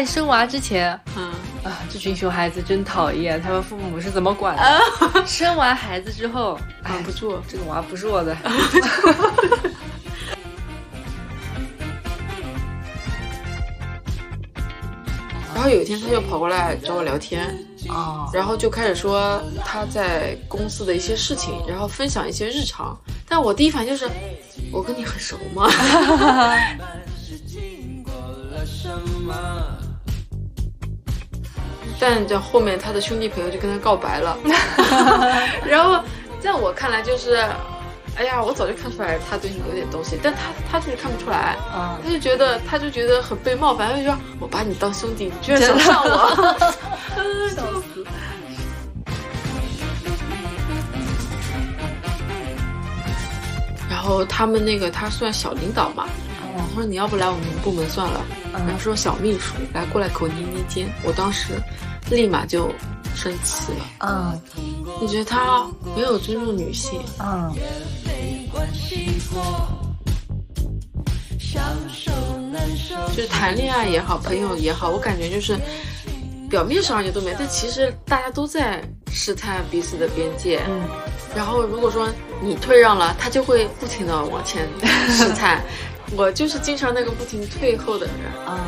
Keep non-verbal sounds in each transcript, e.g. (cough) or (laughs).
在生娃之前，嗯啊，这群熊孩子真讨厌，他们父母是怎么管的？生完孩子之后，(laughs) 哎管不住。这个娃不是我的。(laughs) 然后有一天他就跑过来找我聊天，哦，然后就开始说他在公司的一些事情，然后分享一些日常。但我第一反应就是，我跟你很熟吗？(laughs) 但这后面他的兄弟朋友就跟他告白了，(laughs) 然后在我看来就是，哎呀，我早就看出来他对你有点东西，但他他就是看不出来，嗯，他就觉得他就觉得很被冒犯，他就说我把你当兄弟，你居然想上我，笑死。然后他们那个他算小领导嘛，他说你要不来我们部门算了，然后说小秘书来过来给我捏捏肩，我当时立马就生气了，嗯你觉得他没有尊重女性，嗯，就是谈恋爱也好，朋友也好，我感觉就是表面上也都没，但其实大家都在试探彼此的边界。嗯，然后如果说你退让了，他就会不停的往前试探。(laughs) 我就是经常那个不停退后的人。啊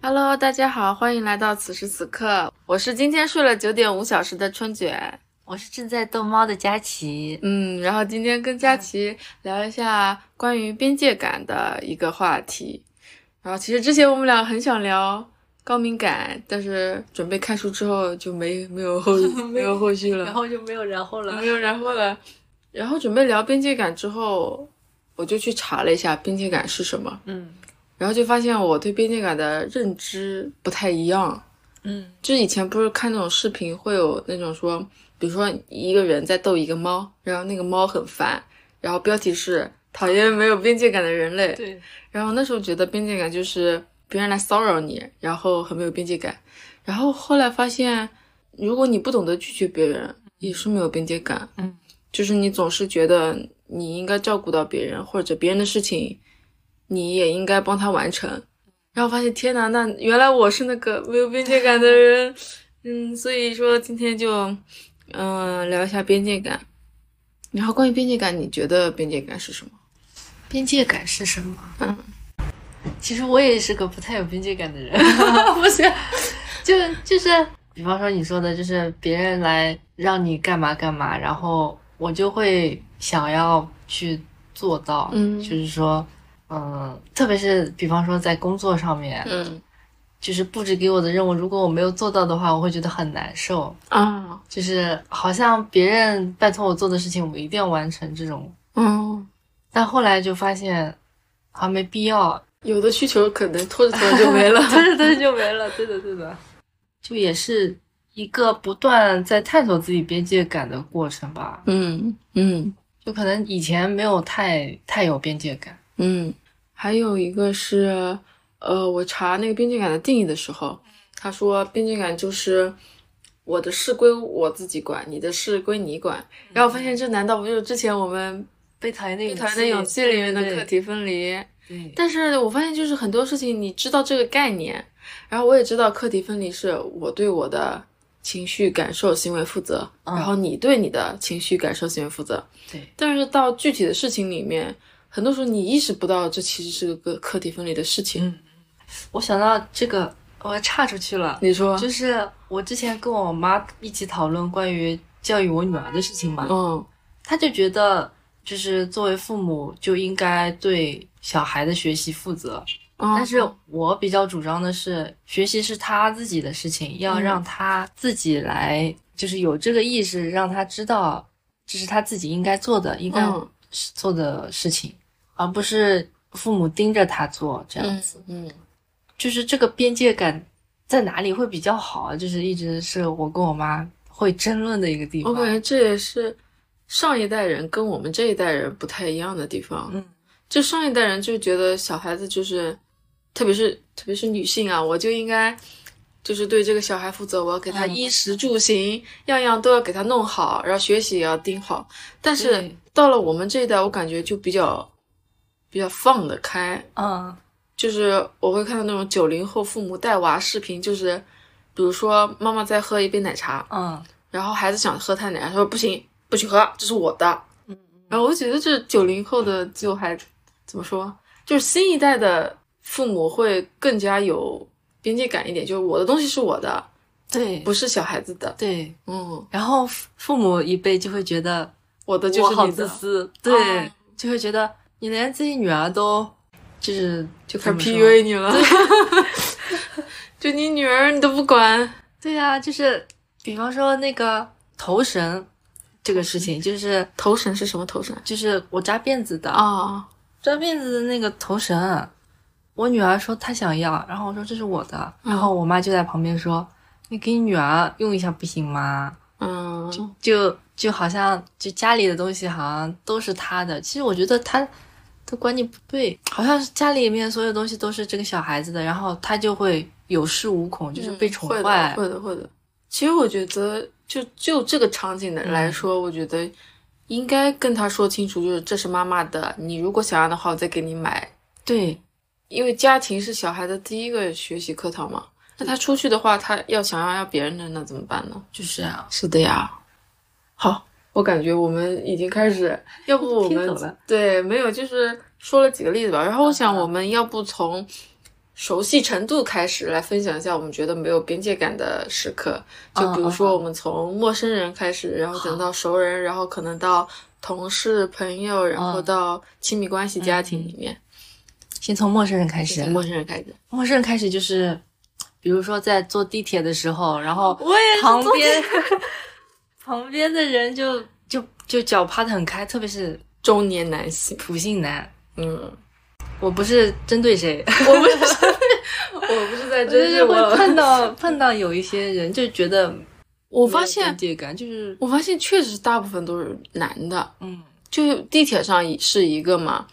，Hello，大家好，欢迎来到此时此刻，我是今天睡了九点五小时的春卷。我是正在逗猫的佳琪。嗯，然后今天跟佳琪聊一下关于边界感的一个话题。然后其实之前我们俩很想聊高敏感，但是准备看书之后就没没有后 (laughs) 没有后续了，然后就没有然后了没。有然后了。然后准备聊边界感之后，我就去查了一下边界感是什么，嗯然后就发现我对边界感的认知不太一样。嗯就以前不是看那种视频，会有那种说，比如说一个人在逗一个猫，然后那个猫很烦，然后标题是讨厌没有边界感的人类。对，然后那时候觉得边界感就是别人来骚扰你，然后很没有边界感。然后后来发现，如果你不懂得拒绝别人，也是没有边界感。嗯，就是你总是觉得你应该照顾到别人，或者别人的事情，你也应该帮他完成。然后发现天呐，那原来我是那个没有边界感的人。嗯，所以说今天就嗯、聊一下边界感。然后关于边界感，你觉得边界感是什么？边界感是什么？嗯，其实我也是个不太有边界感的人，(laughs) 不是，就就是，比方说你说的，就是别人来让你干嘛干嘛，然后我就会想要去做到，嗯。就是说，嗯，特别是比方说在工作上面，嗯。就是布置给我的任务，如果我没有做到的话，我会觉得很难受，啊，就是好像别人拜托我做的事情，我一定要完成这种，嗯，但后来就发现，好像没必要，有的需求可能拖着拖着就没了。(laughs) 拖着拖着就没了，对的对的，就也是一个不断在探索自己边界感的过程吧。嗯嗯就可能以前没有太太有边界感，嗯，还有一个是，呃，我查那个边界感的定义的时候，他说边界感就是我的事归我自己管，你的事归你管。然后我发现这难道不就是之前我们被讨厌的《讨厌的勇气》里面的课题分离？对，但是我发现就是很多事情你知道这个概念，然后我也知道课题分离是我对我的情绪、感受、行为负责，嗯然后你对你的情绪、感受、行为负责。对，但是到具体的事情里面，很多时候你意识不到这其实是个课题分离的事情。嗯我想到这个，我要岔出去了。你说，就是我之前跟我妈一起讨论关于教育我女儿的事情嘛，嗯她就觉得就是作为父母就应该对小孩的学习负责，嗯，但是我比较主张的是，学习是他自己的事情，要嗯让他自己来，就是有这个意识，让他知道这是他自己应该做的、应该嗯做的事情，而不是父母盯着他做这样嗯子。嗯就是这个边界感在哪里会比较好啊？就是一直是我跟我妈会争论的一个地方。我感觉这也是上一代人跟我们这一代人不太一样的地方。嗯，就上一代人就觉得小孩子就是，特别是特别是女性啊，我就应该就是对这个小孩负责，我要给他嗯。衣食住行，样样都要给他弄好，然后学习也要盯好。但是到了我们这一代，我感觉就比较比较放得开，嗯。就是我会看到那种九零后父母带娃视频，就是比如说妈妈在喝一杯奶茶，嗯。然后孩子想喝他奶茶，他说不行，不许喝，这是我的。嗯。然后我觉得这九零后的就还怎么说，就是新一代的父母会更加有边界感一点，就是我的东西是我的，对不是小孩子的。对，嗯，然后父父母一辈就会觉得我的就是你的，自私，对，哦就会觉得你连自己女儿都就是就开始 PUA 你了。(laughs) 就你女儿你都不管，对呀、就是比方说那个头绳这个事情，就是头绳是什么头绳就是我扎辫子的，啊？扎辫子的那个头绳，我女儿说她想要，然后我说这是我的，嗯然后我妈就在旁边说，你给你女儿用一下不行吗？嗯，就就好像就家里的东西好像都是她的，其实我觉得她的观念不对，好像是家里面所有东西都是这个小孩子的，然后她就会有恃无恐，就是被宠坏的，。会的，会的。其实我觉得，就就这个场景的来说，我觉得应该跟他说清楚，就是这是妈妈的，你如果想要的话，我再给你买。对，因为家庭是小孩的第一个学习课堂嘛。那他出去的话，他要想要要别人的，那怎么办呢？就是啊，是的呀。好，我感觉我们已经开始，要不我们 (laughs) 对没有，就是说了几个例子吧。然后我想，嗯我们要不从熟悉程度开始来分享一下我们觉得没有边界感的时刻，就比如嗯说我们从陌生人开始，然后等到熟人，然后可能到同事、朋友，然后嗯到亲密关系、家庭里面，先从陌生人开始从。陌生人开始。陌生人开始就是，比如说在坐地铁的时候，然后我也旁边 (laughs) 旁边的人就就就脚趴的很开，特别是中年男性，普信男。嗯，我不是针对谁，我不是，(laughs) 我不是在就是会针对我。碰到碰到有一些人就觉得我发现感就是我发现确实大部分都是男的，嗯。就地铁上是一个嘛，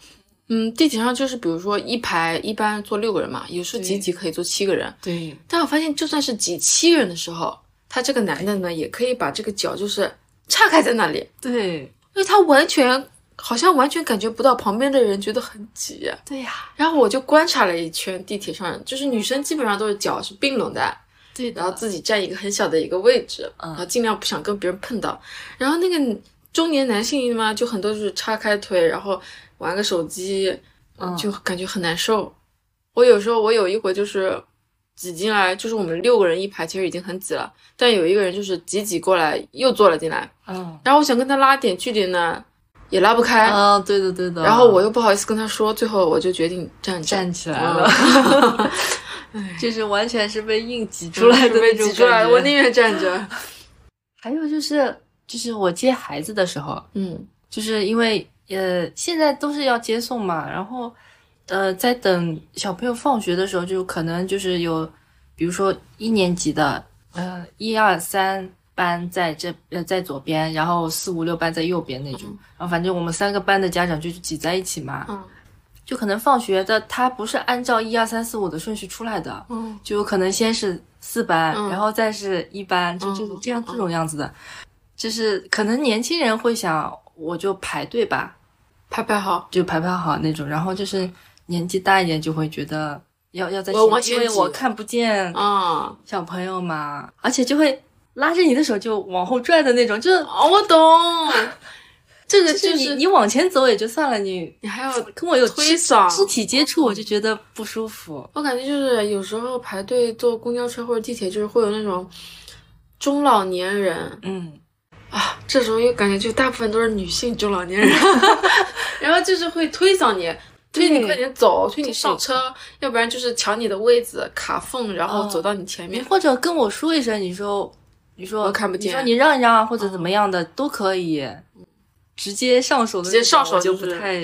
嗯，地铁上就是比如说一排一般坐六个人嘛，有时候挤对。挤可以坐七个人，对。但我发现就算是挤七个人的时候，他这个男的呢也可以把这个脚就是岔开在那里，对。因为他完全好像完全感觉不到旁边的人觉得很挤。对呀，然后我就观察了一圈地铁上，就是女生基本上都是脚是并拢的，对的，然后自己占一个很小的一个位置，嗯然后尽量不想跟别人碰到。然后那个中年男性嘛，就很多就是叉开腿，然后玩个手机，嗯就感觉很难受。我有时候我有一回就是挤进来，就是我们六个人一排，其实已经很挤了，但有一个人就是挤挤过来又坐了进来，嗯然后我想跟他拉点距离呢，也拉不开。啊，对的对的，然后我又不好意思跟他说，最后我就决定站站起来嗯了，(laughs) (laughs) 就是完全是被硬挤出来的被那种挤出来，我宁愿站着。(laughs) 还有就是，就是我接孩子的时候，嗯就是因为呃现在都是要接送嘛，然后呃在等小朋友放学的时候，就可能就是有，比如说一年级的呃一二三班在这呃在左边，然后四五六班在右边那种，然后反正我们三个班的家长就挤在一起嘛，嗯。就可能放学的他不是按照一二三四五的顺序出来的，嗯。就有可能先是四班，嗯。然后再是一班，就这嗯嗯这样这种样子的，就是可能年轻人会想，我就排队吧，排排好。就排排好那种，然后就是年纪大一点就会觉得要要在我往前，因为我看不见啊、小朋友嘛，而且就会拉着你的手就往后拽的那种，就是哦，我懂，(laughs) 这个就就是你你往前走也就算了，你你还要跟我有推肢搡肢体接触，我就觉得不舒服。我感觉就是有时候排队坐公交车或者地铁，就是会有那种中老年人嗯，啊，这时候又感觉就大部分都是女性中老年人，(laughs) 然后就是会推搡你。推你对快点走，推你上车，要不然就是抢你的位子卡缝，然后哦走到你前面。你或者跟我说一声，你说你说我看不见你说你让一让啊，或者怎么样的、都可以。直接上手的直接上手就就是不太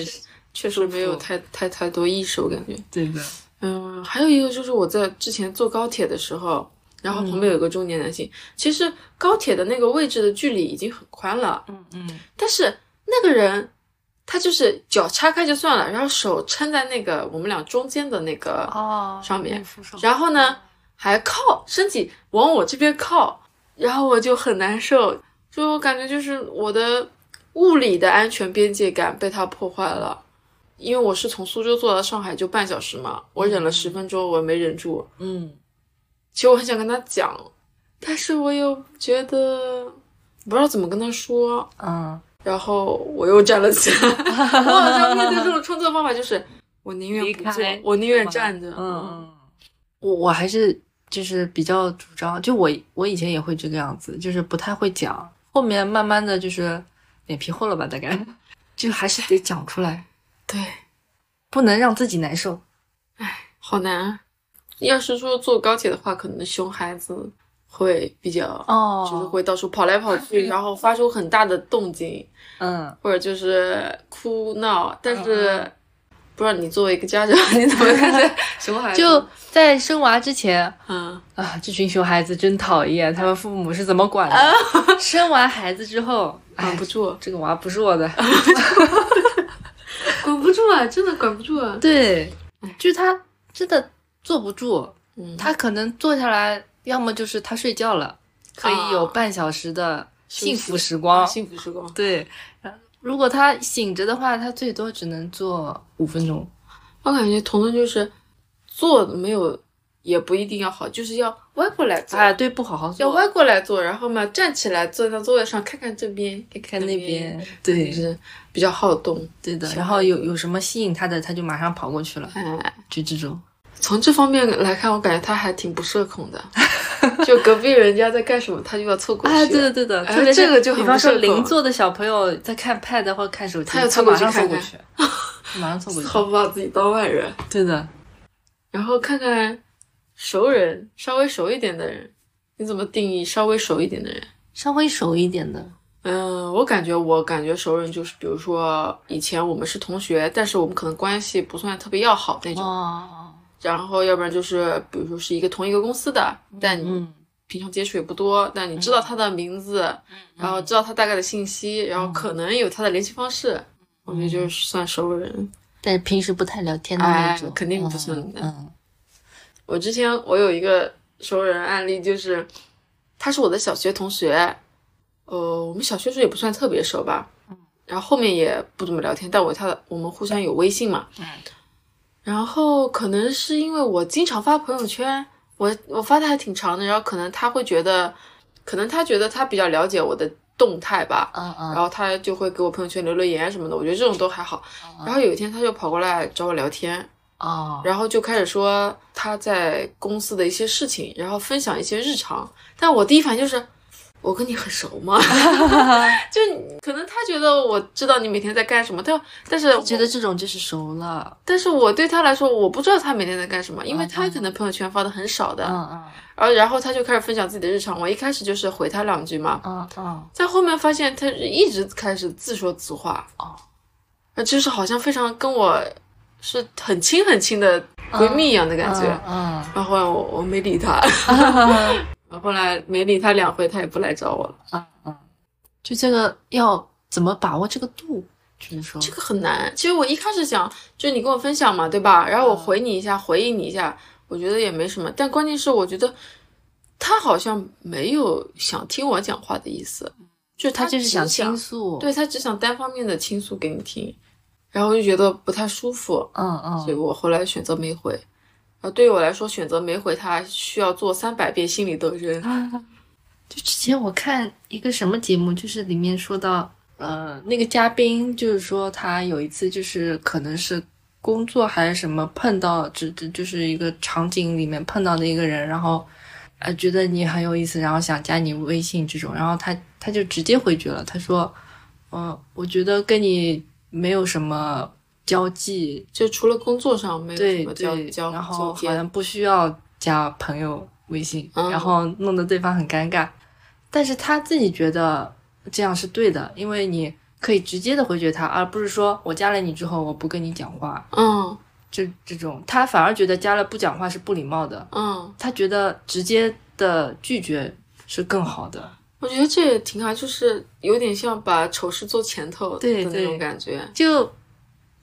确实没有太太太多意识，我感觉。对的。嗯，还有一个就是我在之前坐高铁的时候，然后旁边有个中年男性，其实高铁的那个位置的距离已经很宽了，嗯嗯但是那个人他就是脚叉开就算了，然后手撑在那个我们俩中间的那个哦上面，然后呢，还靠身体往我这边靠，然后我就很难受，就我感觉就是我的物理的安全边界感被他破坏了。因为我是从苏州坐到上海就半小时嘛，我忍了十分钟，我没忍住。嗯，其实我很想跟他讲，但是我又觉得不知道怎么跟他说，嗯，然后我又站了起来。我好像面对这种冲突的方法就是，我宁愿不做离开，我宁愿站着。嗯，我我还是就是比较主张，就我我以前也会这个样子，就是不太会讲，后面慢慢的就是脸皮厚了吧，大概就还是得讲出来，(laughs) 对，不能让自己难受。唉好难。啊要是说坐高铁的话，可能熊孩子会比较，哦就是会到处跑来跑去，(laughs) 然后发出很大的动静，嗯，或者就是哭闹。但是不知道你作为一个家长，你怎么看待熊孩子？(laughs) 就在生娃之前嗯，啊，这群熊孩子真讨厌，他们父母是怎么管的？生完孩子之后，哎管不，住，这个娃不是我的。(laughs) 管不住啊，真的管不住啊。对，就是他真的坐不住，嗯，他可能坐下来，要么就是他睡觉了，可以有啊半小时的幸福时光。幸福时光。对，如果他醒着的话，他最多只能坐五分钟。我感觉彤彤就是坐没有，也不一定要好，就是要歪过来坐，哎，对，不好好坐，要歪过来坐，然后嘛站起来坐在座位上，看看这边，看看那边，就对，是比较好动。对的。然后有有什么吸引他的，他就马上跑过去了，哎，就这种。从这方面来看，我感觉他还挺不社恐的，就隔壁人家在干什么，他就要凑过去。啊，对的对的，这个就很比方说邻座的小朋友在看 pad 或看手机，他要凑过去马上凑过去。(laughs) 好不把自己当外人，对的，然后看看熟人，稍微熟一点的人，你怎么定义稍微熟一点的人？稍微熟一点的，嗯，我感觉我感觉熟人就是，比如说以前我们是同学，但是我们可能关系不算特别要好那种。哦，然后要不然就是，比如说是一个同一个公司的，但你嗯，平常接触也不多，但你知道他的名字，然后知道他大概的信息，然后可能有他的联系方式，我觉得就是算熟人。但是平时不太聊天的那哎种，肯定不算的嗯我之前我有一个熟人案例，就是他是我的小学同学，呃，我们小学时候也不算特别熟吧，然后后面也不怎么聊天，但我他我们互相有微信嘛，嗯然后可能是因为我经常发朋友圈，我我发的还挺长的，然后可能他会觉得，可能他觉得他比较了解我的动态吧，嗯嗯然后他就会给我朋友圈留留言什么的，我觉得这种都还好。嗯然后有一天他就跑过来找我聊天，哦，然后就开始说他在公司的一些事情，然后分享一些日常。但我第一反应就是，我跟你很熟吗？(laughs) 就可能他觉得我知道你每天在干什么，但但是我觉得这种就是熟了，但是我对他来说，我不知道他每天在干什么，因为嗯他可能朋友圈发的很少的，嗯嗯。然后然后他就开始分享自己的日常。我一开始就是回他两句嘛，嗯嗯，在后面发现他一直开始自说自话，哦，呃，就是好像非常跟我是很亲很亲的闺蜜一样的感觉。嗯然后我我没理他，(laughs) (laughs) 嗯然后后来没理他两回，他也不来找我了。嗯嗯，就这个要怎么把握这个度，只能说，这个很难。其实我一开始想，就你跟我分享嘛，对吧？然后我回你一下，回应你一下，我觉得也没什么。但关键是，我觉得他好像没有想听我讲话的意思，就他就是想倾诉，，对他只想单方面的倾诉给你听，然后我就觉得不太舒服，嗯嗯所以嗯，我后来选择没回。啊，对于我来说，选择没回他需要做三百遍心理斗争。就之前我看一个什么节目，就是里面说到，呃，那个嘉宾就是说他有一次就是可能是工作还是什么碰到，只只就是一个场景里面碰到的一个人，然后，呃，觉得你很有意思，然后想加你微信这种，然后他他就直接回绝了，他说，嗯、我觉得跟你没有什么交际，就除了工作上没有什对么交对，交然后，好像不需要加朋友微信，嗯然后弄得对方很尴尬。但是他自己觉得这样是对的，因为你可以直接的回绝他，而不是说我加了你之后我不跟你讲话，嗯这这种他反而觉得加了不讲话是不礼貌的，嗯，他觉得直接的拒绝是更好的。我觉得这也挺好，就是有点像把丑事做前头的对那种感觉，就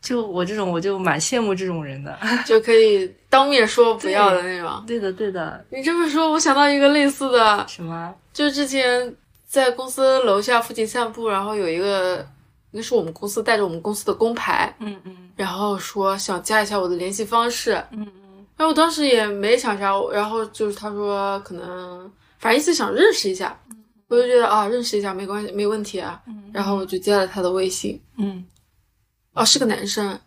就我这种我就蛮羡慕这种人的。(laughs) 就可以当面说不要的那种。对的，对的。你这么说，我想到一个类似的，什么？就之前在公司楼下附近散步，然后有一个，那是我们公司带着我们公司的工牌，嗯嗯然后说想加一下我的联系方式，嗯嗯然后我当时也没想啥，然后就是他说可能反正意思想认识一下，我就觉得啊认识一下没关系没问题啊，嗯然后我就加了他的微信，嗯哦是个男生，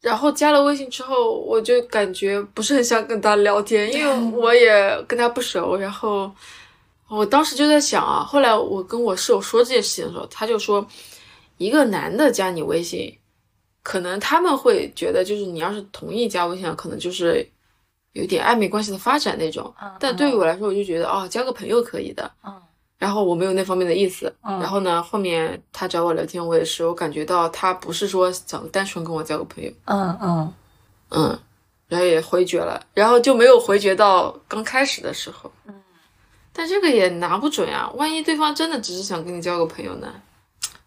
然后加了微信之后，我就感觉不是很想跟他聊天，因为我也跟他不熟，然后我当时就在想啊，后来我跟我室友说这件事情的时候，他就说一个男的加你微信。可能他们会觉得，就是你要是同意加微信，可能就是有点暧昧关系的发展那种。但对于我来说，我就觉得哦，交个朋友可以的。嗯然后我没有那方面的意思。嗯然后呢，后面他找我聊天，我也是，我感觉到他不是说想单纯跟我交个朋友，嗯嗯嗯，然后也回绝了，然后就没有回绝到刚开始的时候。嗯，但这个也拿不准呀，万一对方真的只是想跟你交个朋友呢？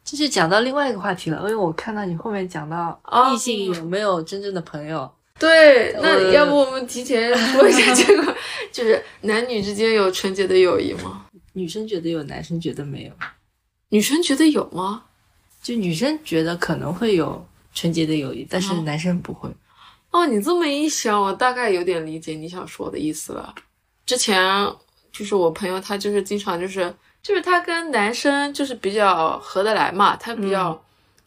这是讲到另外一个话题了，因为我看到你后面讲到哦异性有没有真正的朋友，对，那呃要不我们提前说一下这个，(laughs) 就是男女之间有纯洁的友谊吗？女生觉得有，男生觉得没有。女生觉得有吗？就女生觉得可能会有纯洁的友谊，但是哦男生不会。哦，你这么一想，我大概有点理解你想说的意思了。之前就是我朋友，他就是经常就是就是他跟男生就是比较合得来嘛，他比较、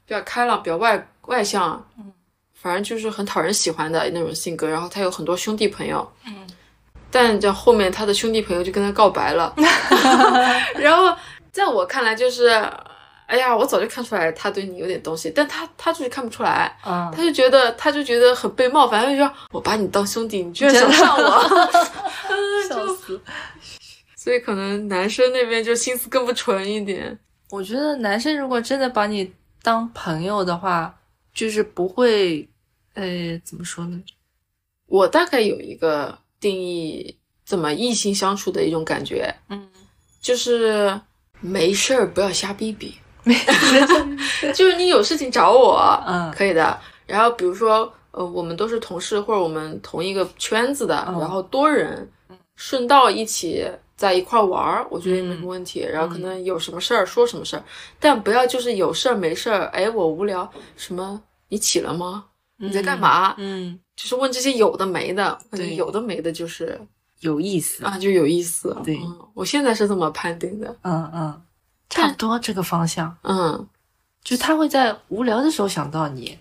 比较开朗，比较外外向，嗯，反正就是很讨人喜欢的那种性格。然后他有很多兄弟朋友，嗯，但这后面他的兄弟朋友就跟他告白了，(laughs) 然后在我看来就是，哎呀，我早就看出来他对你有点东西，但他他就是看不出来。嗯，他就觉得，他就觉得很被冒犯，他就说：“我把你当兄弟，你居然想上我。(laughs) (laughs) 笑死。”所以可能男生那边就心思更不纯一点。我觉得男生如果真的把你当朋友的话，就是不会，呃，怎么说呢？我大概有一个定义，怎么异性相处的一种感觉，嗯，就是没事儿不要瞎逼逼，(laughs) 就是你有事情找我，嗯。可以的。然后比如说，呃，我们都是同事或者我们同一个圈子的，嗯。然后多人顺道一起在一块儿玩儿，我觉得也没什么问题。然后可能有什么事儿说什么事儿，但不要就是有事儿没事儿，哎，我无聊，什么你起了吗？你在干嘛？嗯，就是问这些有的没的，对有的没的就是有意思。啊，就有意思。对嗯，我现在是这么判定的。嗯嗯，差不多这个方向，嗯，就他会在无聊的时候想到你。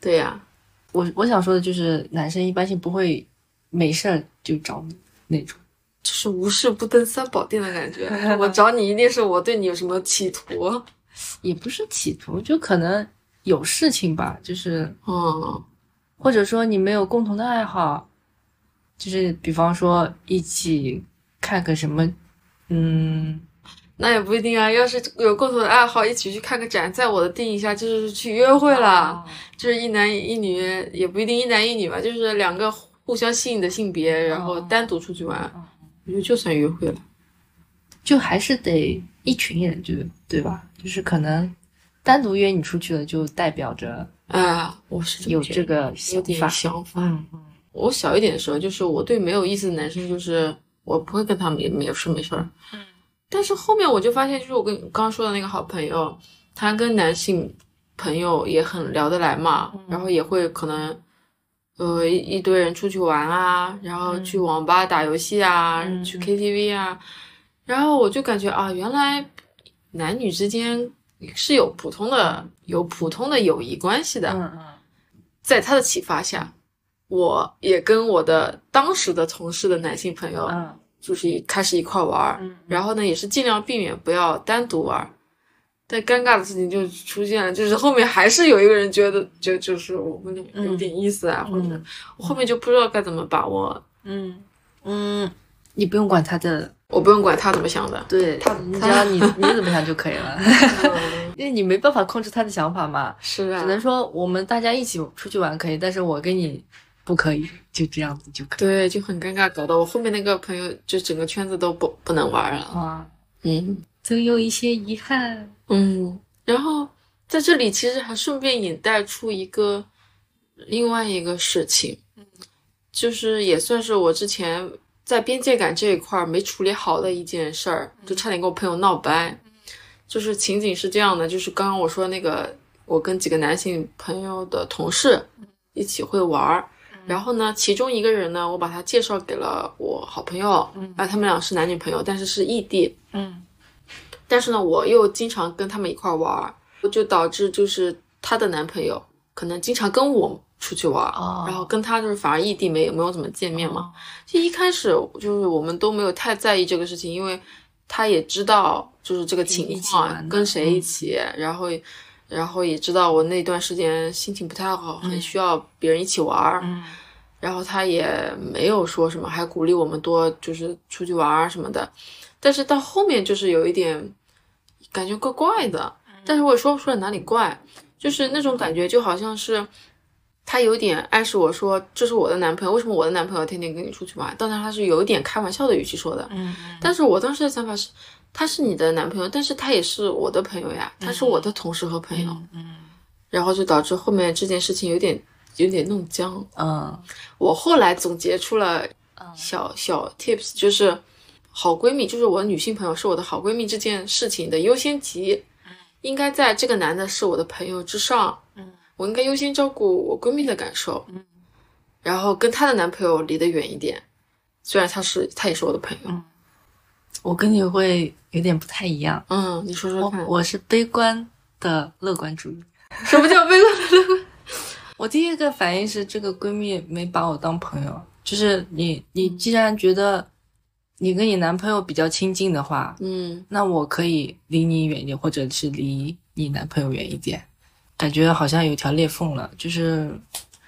对呀、我我想说的就是，男生一般性不会没事儿就找你那种。就是无事不登三宝殿的感觉。(laughs) 我找你一定是我对你有什么企图。也不是企图，就可能有事情吧，就是嗯或者说你没有共同的爱好，就是比方说一起看个什么，嗯，那也不一定啊。要是有共同的爱好，一起去看个展，在我的定义下就是去约会了。就是一男一女，也不一定一男一女吧，就是两个互相吸引的性别，然后单独出去玩，我觉得就算约会了。就还是得一群人，就对吧？就是可能单独约你出去了，就代表着啊，我是有这个有点想法。想法。嗯我小一点的时候，就是我对没有意思的男生，就是我不会跟他没没事没事儿。嗯。但是后面我就发现，就是我跟刚刚说的那个好朋友，他跟男性朋友也很聊得来嘛，然后也会可能，呃，一一堆人出去玩啊，然后去网吧打游戏啊，嗯去 KTV 啊，然后我就感觉啊，原来男女之间是有普通的有普通的友谊关系的。嗯嗯。在他的启发下，我也跟我的当时的同事的男性朋友，嗯。就是一开始一块玩儿，嗯然后呢，也是尽量避免不要单独玩儿。但尴尬的事情就出现了，就是后面还是有一个人觉得，就就是我们俩有点意思啊，或者嗯。我后面就不知道该怎么把握，嗯。嗯，你不用管他的，我不用管他怎么想的。对他，你只要你 (laughs) 你怎么想就可以了，(laughs) 因为你没办法控制他的想法嘛。是啊只，能说我们大家一起出去玩可以，但是我跟你不可以，就这样子就可以。对，就很尴尬，搞得我后面那个朋友就整个圈子都不不能玩了。啊，嗯。总有一些遗憾。嗯，然后在这里其实还顺便引带出一个另外一个事情，就是也算是我之前在边界感这一块儿没处理好的一件事儿，就差点跟我朋友闹掰。就是情景是这样的，就是刚刚我说那个，我跟几个男性朋友的同事一起会玩儿，然后呢，其中一个人呢，我把他介绍给了我好朋友，啊，他们俩是男女朋友，但是是异地，嗯。但是呢，我又经常跟他们一块儿玩儿，就导致就是她的男朋友可能经常跟我出去玩然后跟他就是反而异地没有没有怎么见面嘛。就一开始就是我们都没有太在意这个事情，因为他也知道就是这个情况，跟谁一起，然后然后也知道我那段时间心情不太好，很需要别人一起玩儿。嗯。然后他也没有说什么，还鼓励我们多就是出去玩儿什么的。但是到后面就是有一点感觉怪怪的，但是我也说不出来哪里怪，就是那种感觉就好像是他有点暗示我说这是我的男朋友，为什么我的男朋友天天跟你出去玩？当然他是有一点开玩笑的语气说的，嗯但是我当时的想法是，他是你的男朋友，但是他也是我的朋友呀，他是我的同事和朋友，嗯然后就导致后面这件事情有点有点弄僵。嗯。我后来总结出了小小 tips，就是好闺蜜，就是我的女性朋友是我的好闺蜜这件事情的优先级，应该在这个男的是我的朋友之上。嗯，我应该优先照顾我闺蜜的感受。嗯，然后跟她的男朋友离得远一点，虽然他是他也是我的朋友。我跟你会有点不太一样，嗯，你说说看，我是悲观的乐观主义。(laughs) 什么叫悲观乐观？我第一个反应是这个闺蜜没把我当朋友，就是你你既然觉得你跟你男朋友比较亲近的话，嗯那我可以离你远一点，或者是离你男朋友远一点，感觉好像有条裂缝了。就是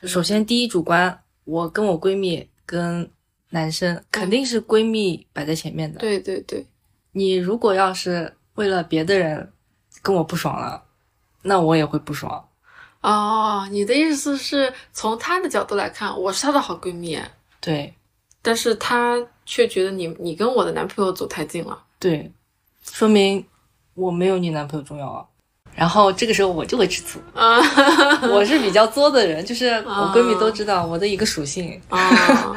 首先第一主观，我跟我闺蜜跟男生肯定是闺蜜摆在前面的。对对对，你如果要是为了别的人跟我不爽了，那我也会不爽。哦，你的意思是从她的角度来看，我是她的好闺蜜，对但是她却觉得你你跟我的男朋友走太近了。对，说明我没有你男朋友重要啊。然后这个时候我就会吃醋，啊我是比较作的人，就是我闺蜜都知道我的一个属性，啊！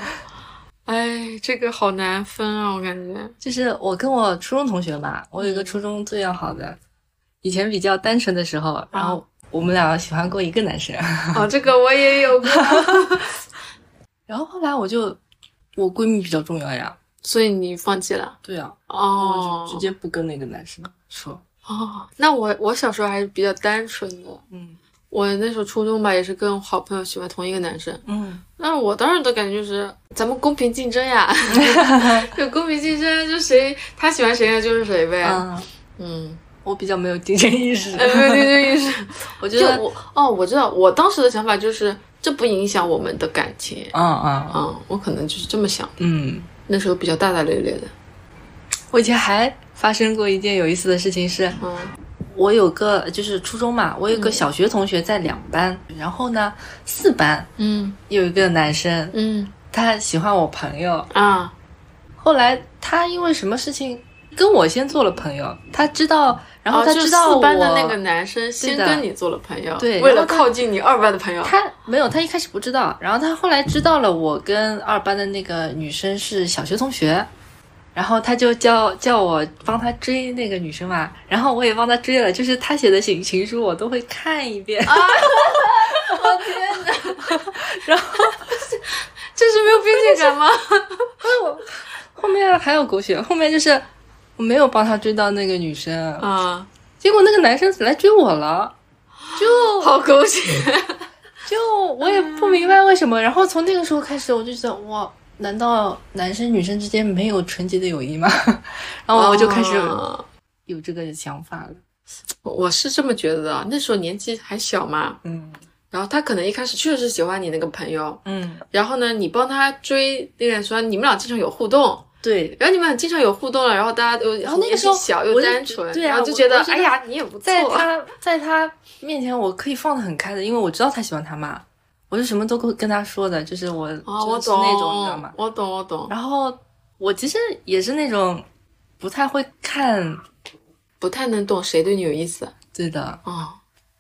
哎，这个好难分啊，我感觉。就是我跟我初中同学吧，我有一个初中最要好的，以前比较单纯的时候，然后我们俩喜欢过一个男生，哦，这个我也有过。(laughs) (laughs) 然后后来我就我闺蜜比较重要呀，所以你放弃了？对呀、哦直接不跟那个男生说，哦，那我我小时候还是比较单纯的。嗯我那时候初中吧，也是跟好朋友喜欢同一个男生。嗯那我当时的感觉就是，咱们公平竞争呀，(laughs) 就公平竞争，就谁他喜欢谁呀就是谁呗。嗯，嗯，我比较没有竞争意识，哎，没有竞争意识。(laughs) 我觉得，我哦，我知道，我当时的想法就是，这不影响我们的感情。嗯嗯嗯，我可能就是这么想，嗯，那时候比较大大咧咧的。我以前还发生过一件有意思的事情是，嗯。我有个就是初中嘛，我有个小学同学在两班，然后呢四班嗯。有一个男生，嗯。他喜欢我朋友，啊。后来他因为什么事情跟我先做了朋友，他知道，然后他知道我、四班的那个男生先跟你做了朋友，对为了靠近你二班的朋友。他没有，他一开始不知道，然后他后来知道了我跟二班的那个女生是小学同学，然后他就叫叫我帮他追那个女生嘛，然后我也帮他追了，就是他写的情情书我都会看一遍，啊 (laughs) 我天哪！然后这是没有边界感吗？后面还有狗血，后面就是我没有帮他追到那个女生，啊，结果那个男生来追我了，就 (gasps) 好狗血！(laughs) 就我也不明白为什么，然后从那个时候开始我就觉得哇。难道男生女生之间没有纯洁的友谊吗？(laughs) 然后我就开始哦有这个想法了。我是这么觉得的，那时候年纪还小嘛，嗯。然后他可能一开始确实喜欢你那个朋友，嗯，然后呢，你帮他追那个人说你们俩经常有互动，对，然后你们俩经常有互动了，然后大家都然后那个时候又单纯，对啊然后就觉得哎呀你也不错，在他在他面前我可以放得很开的，因为我知道他喜欢他嘛，我是什么都会跟他说的，就是我啊，我就是懂那种你知道吗？我懂我懂，然后我其实也是那种不太会看，不太能懂谁对你有意思对的。哦。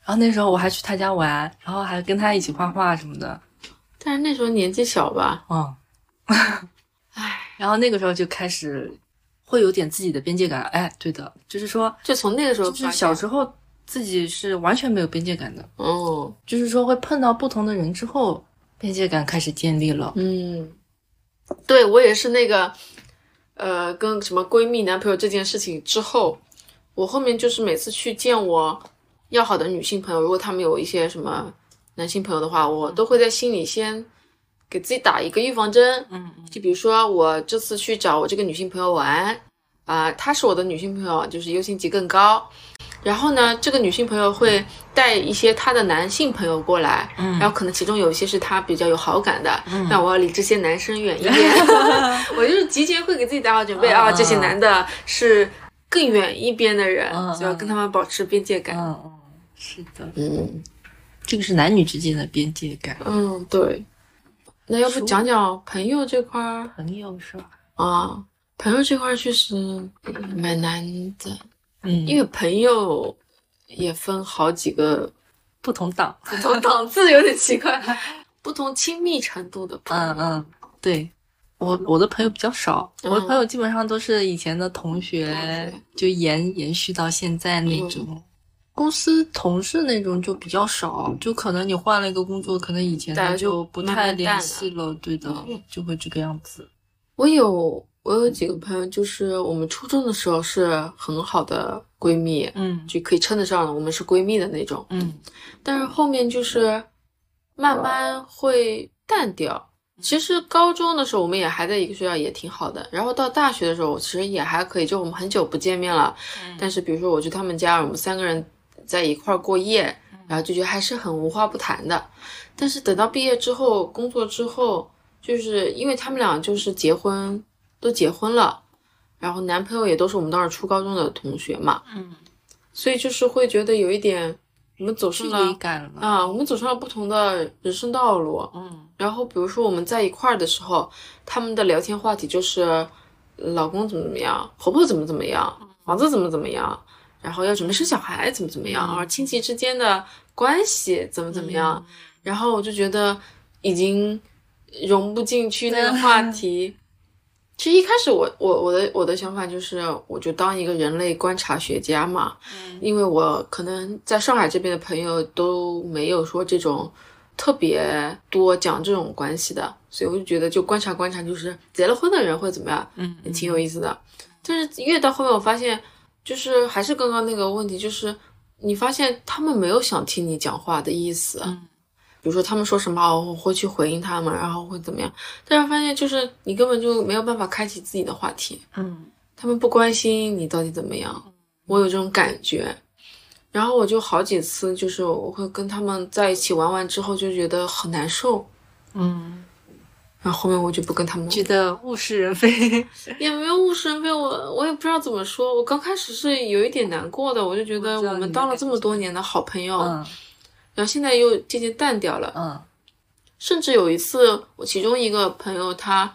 然后那时候我还去他家玩，然后还跟他一起画画什么的。但是那时候年纪小吧，嗯，唉，(laughs) 然后那个时候就开始会有点自己的边界感。哎，对的，就是说，就从那个时候就是小时候自己是完全没有边界感的，哦，就是说会碰到不同的人之后，边界感开始建立了。嗯，对我也是那个，呃，跟什么闺蜜、男朋友这件事情之后，我后面就是每次去见我要好的女性朋友，如果他们有一些什么男性朋友的话，我都会在心里先给自己打一个预防针。嗯就比如说我这次去找我这个女性朋友玩，啊、她是我的女性朋友，就是优先级更高。然后呢，这个女性朋友会带一些她的男性朋友过来，嗯然后可能其中有一些是她比较有好感的，那我要离这些男生远一点。(laughs) (laughs) 我就是提前会给自己打好准备啊，嗯这些男的是更远一边的人，嗯就要跟他们保持边界感。嗯嗯，是的，嗯这个是男女之间的边界感。嗯，对。那要不讲讲朋友这块儿朋友是吧？啊？朋友这块儿确实蛮难的，嗯，因为朋友也分好几个不同档。不同档次，有点奇怪，(laughs) 不同亲密程度的朋友。嗯嗯，对。我我的朋友比较少，嗯我的朋友基本上都是以前的同学，就延延续到现在那种。公司同事那种就比较少，就可能你换了一个工作，可能以前的就就不太联系了，对的，嗯就会这个样子。我有我有几个朋友，就是我们初中的时候是很好的闺蜜，嗯就可以称得上我们是闺蜜的那种。嗯但是后面就是慢慢会淡掉。其实高中的时候我们也还在一个学校，也挺好的。然后到大学的时候，其实也还可以，就我们很久不见面了。但是比如说我去他们家，我们三个人在一块儿过夜，然后就觉得还是很无话不谈的。但是等到毕业之后，工作之后，就是因为他们俩就是结婚都结婚了，然后男朋友也都是我们当时初高中的同学嘛，嗯，所以就是会觉得有一点我们走上了了。啊，我们走上了不同的人生道路。嗯然后比如说我们在一块儿的时候，他们的聊天话题就是呃老公怎么怎么样，婆婆怎么怎么样，房子怎么怎么样，然后要准备生小孩怎么怎么样，嗯而亲戚之间的关系怎么怎么样。然后我就觉得已经融不进去那个话题。其实一开始我我我的我的想法就是，我就当一个人类观察学家嘛，因为我可能在上海这边的朋友都没有说这种特别多讲这种关系的，所以我就觉得就观察观察，就是结了婚的人会怎么样，嗯也挺有意思的。但是越到后面，我发现就是还是刚刚那个问题，就是你发现他们没有想听你讲话的意思。嗯比如说他们说什么，哦我会去回应他们，然后会怎么样？但是发现就是你根本就没有办法开启自己的话题，嗯他们不关心你到底怎么样，我有这种感觉。然后我就好几次，就是我会跟他们在一起玩完之后，就觉得很难受，嗯，然后后面我就不跟他们，觉得物是人非。(laughs) 也没有物是人非，我我也不知道怎么说。我刚开始是有一点难过的，我就觉得我们当了这么多年的好朋友，嗯然后现在又渐渐淡掉了。嗯甚至有一次，我其中一个朋友他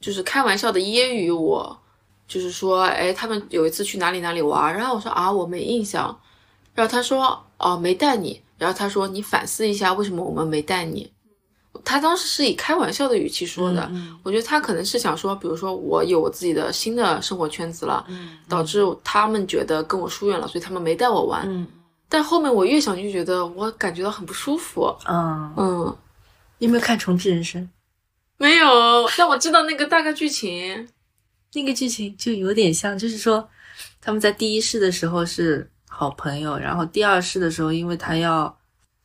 就是开玩笑的揶揄我，就是说，哎，他们有一次去哪里哪里玩，然后我说啊，我没印象，然后他说哦，没带你，然后他说你反思一下，为什么我们没带你？他当时是以开玩笑的语气说的，嗯我觉得他可能是想说，比如说我有我自己的新的生活圈子了，嗯导致他们觉得跟我疏远了，所以他们没带我玩。嗯但后面我越想就觉得我感觉到很不舒服，嗯，嗯。你有没有看《重置人生》？没有，但我知道那个大概剧情。那个剧情就有点像，就是说他们在第一世的时候是好朋友，然后第二世的时候，因为他要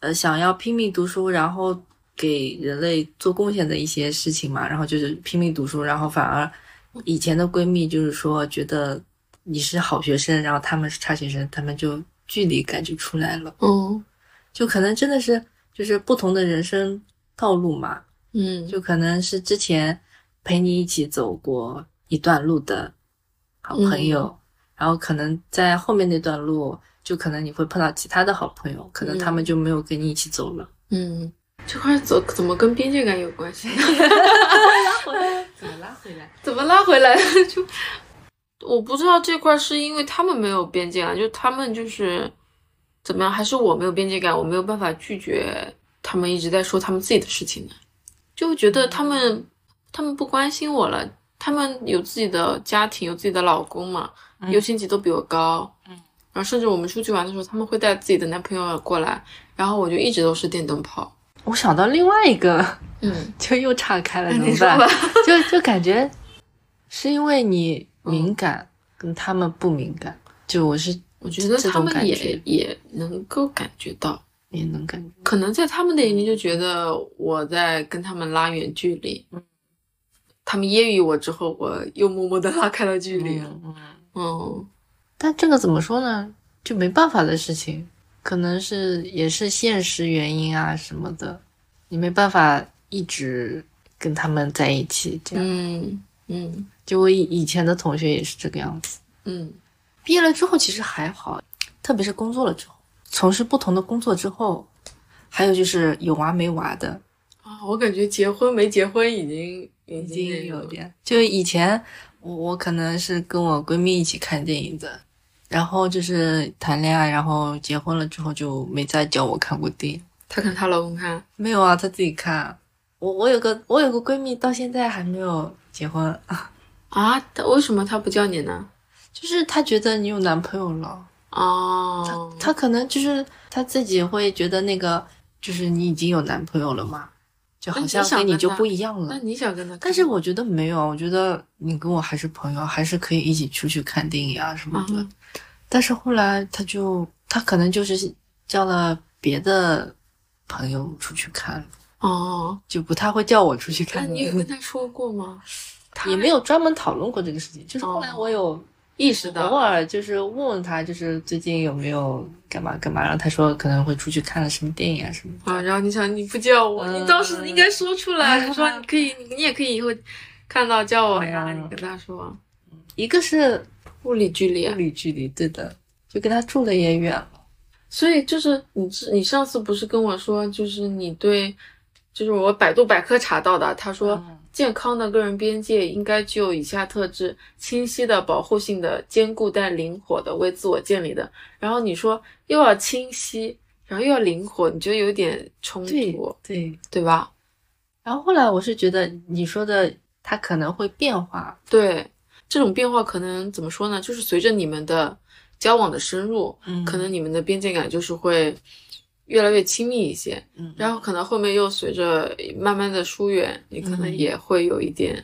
呃想要拼命读书，然后给人类做贡献的一些事情嘛，然后就是拼命读书，然后反而以前的闺蜜就是说觉得你是好学生，然后他们是差学生，他们就距离感就出来了，嗯就可能真的是就是不同的人生道路嘛，嗯，就可能是之前陪你一起走过一段路的好朋友，然后可能在后面那段路，就可能你会碰到其他的好朋友，可能他们就没有跟你一起走了。嗯，这块走怎么跟边界感有关系？拉回来怎么拉回来？怎么拉回来？(laughs) 就我不知道这块是因为他们没有边界感，就他们就是怎么样，还是我没有边界感，我没有办法拒绝他们一直在说他们自己的事情呢？就觉得他们他们不关心我了，他们有自己的家庭，有自己的老公嘛，优先级都比我高。嗯，然后甚至我们出去玩的时候，他们会带自己的男朋友过来，然后我就一直都是电灯泡。我想到另外一个，嗯，(laughs) 就又岔开了，(laughs) 怎么办？吧。就就感觉是因为你敏感，跟他们不敏感。就我是我觉得他们也也能够感觉到，也能感觉，可能在他们的眼里就觉得我在跟他们拉远距离。嗯，他们揶揄我之后，我又默默的拉开了距离。嗯嗯。嗯但这个怎么说呢？就没办法的事情，可能是也是现实原因啊什么的，你没办法一直跟他们在一起。这样，嗯嗯就我以以前的同学也是这个样子。嗯毕业了之后其实还好，特别是工作了之后，从事不同的工作之后，还有就是有娃没娃的，啊，我感觉结婚没结婚已经已已经经有点。就以前我我可能是跟我闺蜜一起看电影的，然后就是谈恋爱，然后结婚了之后就没再叫我看过电影。她跟她老公看，没有啊，她自己看。我我有个我有个闺蜜到现在还没有结婚，啊，他为什么他不叫你呢？就是他觉得你有男朋友了，哦，他可能就是他自己会觉得那个就是你已经有男朋友了嘛，就好像跟你就不一样了那。你想跟他？但是我觉得没有，我觉得你跟我还是朋友，还是可以一起出去看电影啊什么的。嗯但是后来他就他可能就是叫了别的朋友出去看，哦，就不太会叫我出去那看。你有跟他说过吗？她也没有专门讨论过这个事情，就是后来哦我有意识到偶尔就是问问他，就是最近有没有干嘛干嘛，然后他说可能会出去看了什么电影啊什么的。啊，然后你想你不叫我，嗯你当时应该说出来，你说你可以，(laughs) 你你也可以以后看到叫我呀，嗯你跟他说一个是物理距离物啊。理距离，对的，就跟他住的也远了。所以就是你是你上次不是跟我说，就是你对，就是我百度百科查到的，他说嗯健康的个人边界应该具有以下特质：清晰的、保护性的、坚固但灵活的、为自我建立的。然后你说又要清晰，然后又要灵活，你觉得有点冲突，对。对吧？然后后来我是觉得你说的它可能会变化，对，这种变化可能怎么说呢？就是随着你们的交往的深入，嗯可能你们的边界感就是会越来越亲密一些。嗯，然后可能后面又随着慢慢的疏远，你可能嗯也会有一点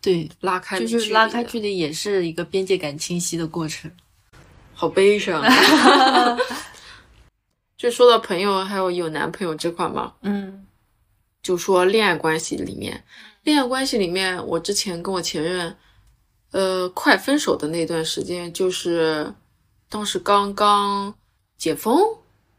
对，拉开的就是拉开距离也是一个边界感清晰的过程。(laughs) 好悲伤。(laughs) 就说到朋友还有有男朋友这块嘛，嗯就说恋爱关系里面，恋爱关系里面，我之前跟我前任，呃，快分手的那段时间，就是当时刚刚解封，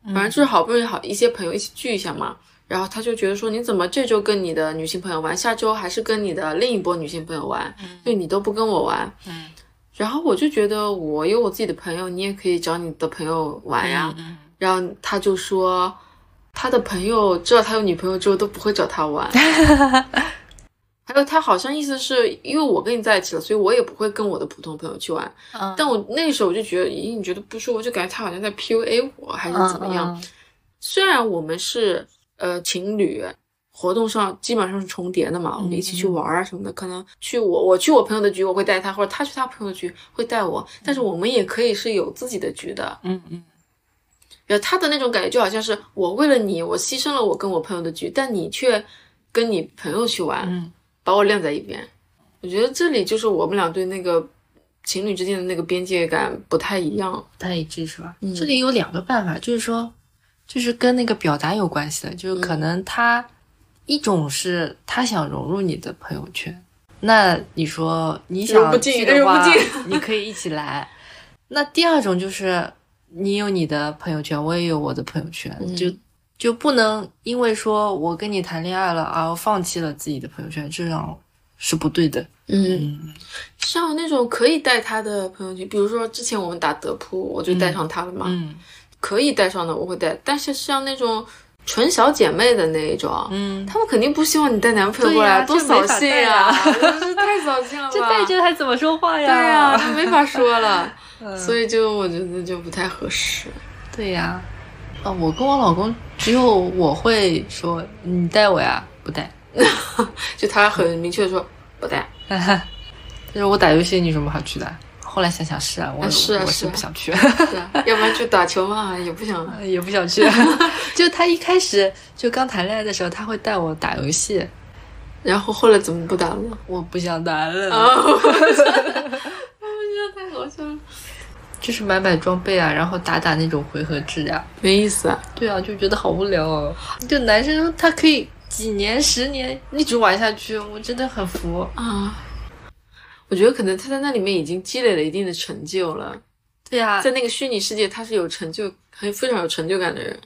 反正就是好不容易好一些朋友一起聚一下嘛，然后他就觉得说，你怎么这周跟你的女性朋友玩，下周还是跟你的另一波女性朋友玩，就你都不跟我玩，嗯然后我就觉得我有我自己的朋友，你也可以找你的朋友玩呀，嗯然后他就说，他的朋友知道他有女朋友之后都不会找他玩。(laughs) 还有他好像意思是因为我跟你在一起了，所以我也不会跟我的普通朋友去玩。嗯，但我那个时候我就觉得，咦，你觉得不舒服，就感觉他好像在 PUA 我，还是怎么样？嗯？虽然我们是呃情侣，活动上基本上是重叠的嘛，我们一起去玩啊什么的。可能去我我去我朋友的局，我会带他，或者他去他朋友的局会带我。但是我们也可以是有自己的局的。嗯嗯他的那种感觉就好像是我为了你，我牺牲了我跟我朋友的局，但你却跟你朋友去玩，嗯把我晾在一边。我觉得这里就是我们俩对那个情侣之间的那个边界感不太一样。不太一致是吧？嗯这里有两个办法，就是说，就是跟那个表达有关系的，就是可能他、一种是他想融入你的朋友圈，那你说你想不进去的话 (laughs) (laughs) 你可以一起来。那第二种就是你有你的朋友圈，我也有我的朋友圈，嗯就就不能因为说我跟你谈恋爱了而放弃了自己的朋友圈，这样是不对的。嗯，嗯像那种可以带他的朋友圈，比如说之前我们打德扑，我就带上他了嘛。嗯可以带上的我会带，但是像那种纯小姐妹的那一种，嗯，他们肯定不希望你带男朋友过来，多扫兴带啊真是太扫兴了 (laughs) 吧？这带着还怎么说话呀？对呀、那没法说了，(laughs) 嗯所以就我觉得就不太合适。对呀，啊，我跟我老公只有我会说你带我呀，不带，(laughs) 就他很明确的说不带。他说我打游戏，你有什么好去的？后来想想是啊，我我是啊是啊是不想去，是啊，要不然就打球嘛，也不想。(laughs) 也不想去。(laughs) 就他一开始就刚谈恋爱的时候，他会带我打游戏，然后后来怎么不打了？我不想打了，啊，就是买买装备啊，然后打打那种回合制呀、没意思啊。对啊，就觉得好无聊哦。就男生他可以几年、十年一直玩下去，我真的很服。啊，我觉得可能他在那里面已经积累了一定的成就了，对呀、在那个虚拟世界他是有成就，很非常有成就感的人。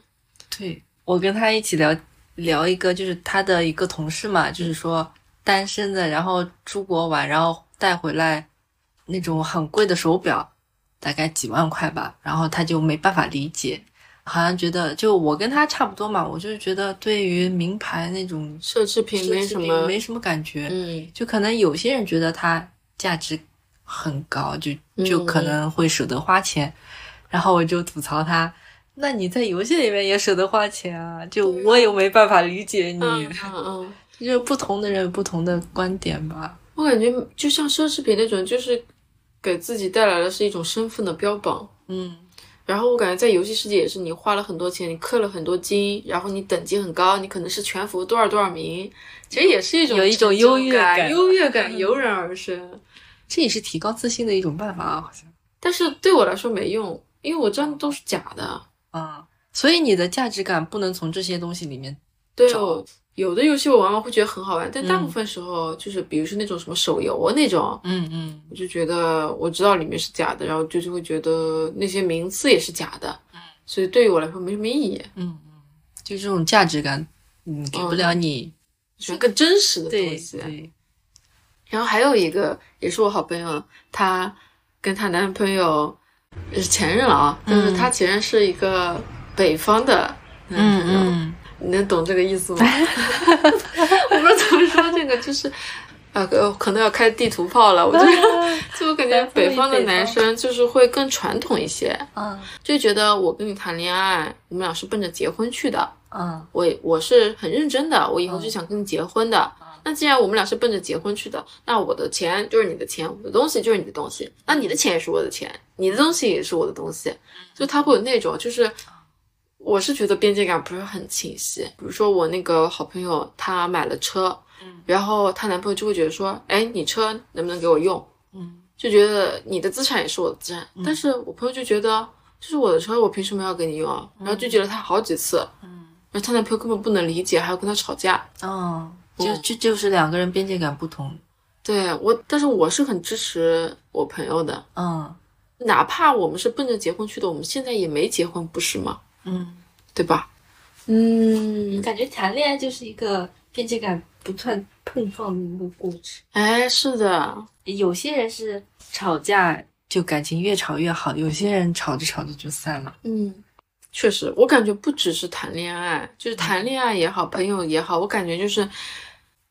对我跟他一起聊聊一个，就是他的一个同事嘛，就是说单身的，然后出国玩，然后带回来那种很贵的手表，大概几万块吧，然后他就没办法理解，好像觉得就我跟他差不多嘛，我就是觉得对于名牌那种奢侈品没什么，没什么感觉，嗯就可能有些人觉得它价值很高，就就嗯可能会舍得花钱。然后我就吐槽他，那你在游戏里面也舍得花钱啊？就我也没办法理解你，嗯嗯嗯，(laughs) 就是不同的人有不同的观点吧。我感觉就像奢侈品那种，就是给自己带来的是一种身份的标榜。嗯，然后我感觉在游戏世界也是，你花了很多钱，你氪了很多金，然后你等级很高，你可能是全服多少多少名，其实也是一种有一种优越感，优越感油然而生。这也是提高自信的一种办法啊，好像。但是对我来说没用，因为我知道都是假的。啊、所以你的价值感不能从这些东西里面。对，找我有的游戏我玩完会觉得很好玩，但大嗯。部分时候就是比如说那种什么手游啊那种，嗯嗯。我就觉得我知道里面是假的，然后就是会觉得那些名次也是假的，所以对于我来说没什么意义，嗯嗯，就这种价值感，嗯，给不了你。是更真实的东西。对，然后还有一个也是我好朋友，她跟她男朋友是前任了啊，但是她前任是一个北方的男朋友，嗯你能懂这个意思吗？(laughs) 我不知道怎么说这个，就是。啊，呃可能要开地图炮了。我就 (laughs) 就我感觉北方的男生就是会更传统一些，嗯就觉得我跟你谈恋爱，我们俩是奔着结婚去的。嗯我我是很认真的，我以后是想跟你结婚的。那既然我们俩是奔着结婚去的，那我的钱就是你的钱，我的东西就是你的东西，那你的钱也是我的钱，你的东西也是我的东西。就他会有那种，就是我是觉得边界感不是很清晰。比如说我那个好朋友，她买了车，然后她男朋友就会觉得说，哎，你车能不能给我用？嗯就觉得你的资产也是我的资产，但是我朋友就觉得这是我的车，我凭什么要给你用啊？然后拒绝了他好几次，嗯然后她男朋友根本不能理解，还要跟她吵架。哦，就这就是两个人边界感不同。对我，但是我是很支持我朋友的，嗯哪怕我们是奔着结婚去的，我们现在也没结婚，不是吗？嗯，对吧？嗯，感觉谈恋爱就是一个边界感不断碰撞的一个过程。哎，是的，有些人是吵架就感情越吵越好，有些人吵着吵着就散了。嗯，确实，我感觉不只是谈恋爱，就是谈恋爱也好，朋友也好，我感觉就是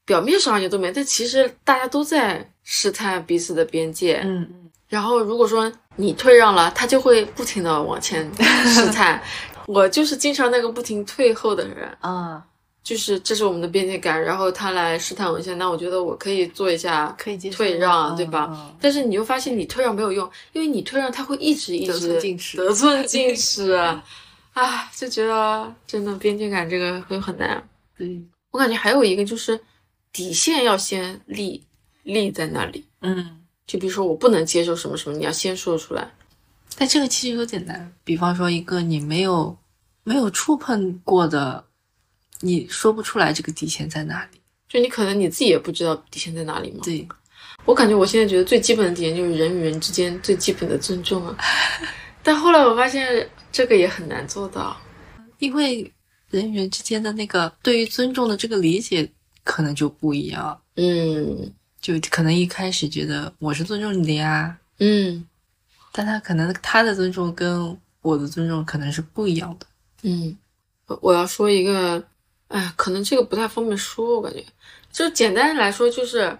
表面上也都没，但其实大家都在试探彼此的边界。嗯嗯然后如果说你退让了，他就会不停的往前试探。我就是经常那个不停退后的人，啊，就是这是我们的边界感，然后他来试探我一下，那我觉得我可以做一下可以接受退让，嗯对吧？嗯但是你又发现你退让没有用，因为你退让他会一直一直得寸进尺得寸进尺，(laughs) 啊，就觉得真的边界感这个会很难。嗯，我感觉还有一个就是底线要先立立在那里，嗯，就比如说我不能接受什么什么，你要先说出来。但这个其实有点难。比方说一个你没有没有触碰过的，你说不出来这个底线在哪里。就你可能你自己也不知道底线在哪里嘛。对，我感觉我现在觉得最基本的底线就是人与人之间最基本的尊重啊。(laughs) 但后来我发现这个也很难做到。因为人与人之间的那个对于尊重的这个理解可能就不一样，嗯就可能一开始觉得我是尊重你的呀，嗯但他可能他的尊重跟我的尊重可能是不一样的。嗯，我我要说一个，哎，可能这个不太方便说，我感觉，就简单来说就是，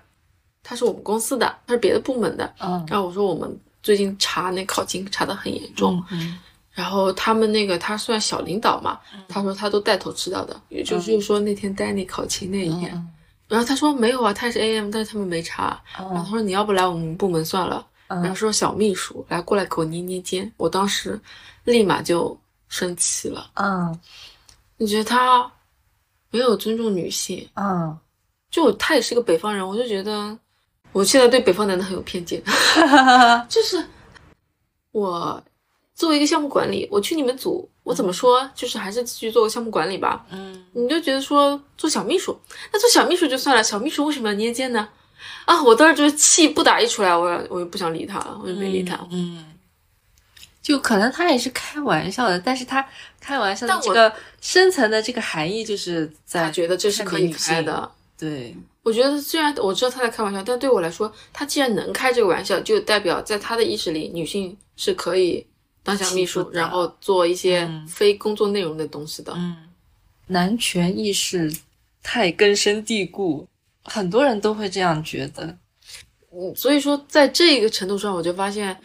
他是我们公司的，他是别的部门的。嗯然后我说我们最近查那考勤查的很严重，嗯然后他们那个他算小领导嘛，他说他都带头知道的，也就是说那天丹尼考勤那一天，嗯然后他说没有啊，他也是 AM，但是他们没查。然后他说你要不来我们部门算了。然后说小秘书来过来给我捏捏肩，我当时立马就生气了。嗯，你觉得他没有尊重女性？嗯，就他也是个北方人，我就觉得我现在对北方男的很有偏见。(laughs) 就是我作为一个项目管理，我去你们组，我怎么说？就是还是继续做个项目管理吧。嗯，你就觉得说做小秘书，那做小秘书就算了，小秘书为什么要捏肩呢？啊！我当时就是气不打一出来，我我就不想理他了，我就没理他。嗯，就可能他也是开玩笑的，但是他开玩笑的这个深层的这个含义，就是在他觉得这是可以开的。对，我觉得虽然我知道他在开玩笑，但对我来说，他既然能开这个玩笑，就代表在他的意识里，女性是可以当小秘书然后做一些嗯非工作内容的东西的。嗯，男权意识太根深蒂固，很多人都会这样觉得。嗯，所以说在这个程度上，我就发现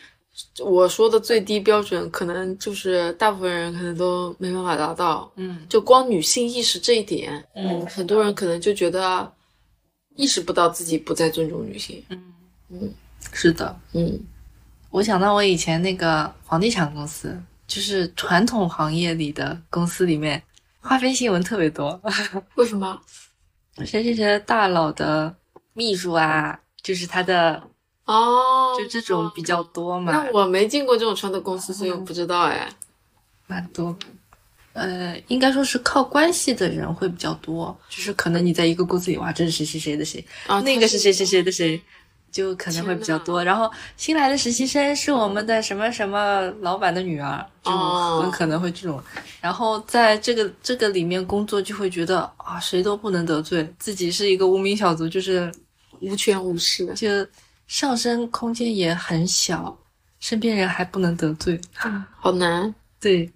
我说的最低标准，可能就是大部分人可能都没办法达到。嗯就光女性意识这一点，嗯很多人可能就觉得意识不到自己不再尊重女性。嗯嗯是的，嗯我想到我以前那个房地产公司，就是传统行业里的公司里面，花边新闻特别多。(laughs) 为什么？谁谁谁的大佬的秘书啊，就是他的，哦，就这种比较多嘛。那我没进过这种圈的公司，所以我不知道哎。蛮多。呃，应该说是靠关系的人会比较多，就是可能你在一个公司里，哇，这是谁谁谁的谁，啊，那个是谁谁谁的谁，就可能会比较多。然后新来的实习生是我们的什么什么老板的女儿，就哦很可能会这种。然后在这个这个里面工作，就会觉得啊，谁都不能得罪，自己是一个无名小卒，就是无权无势。就上升空间也很小，身边人还不能得罪。好难。对，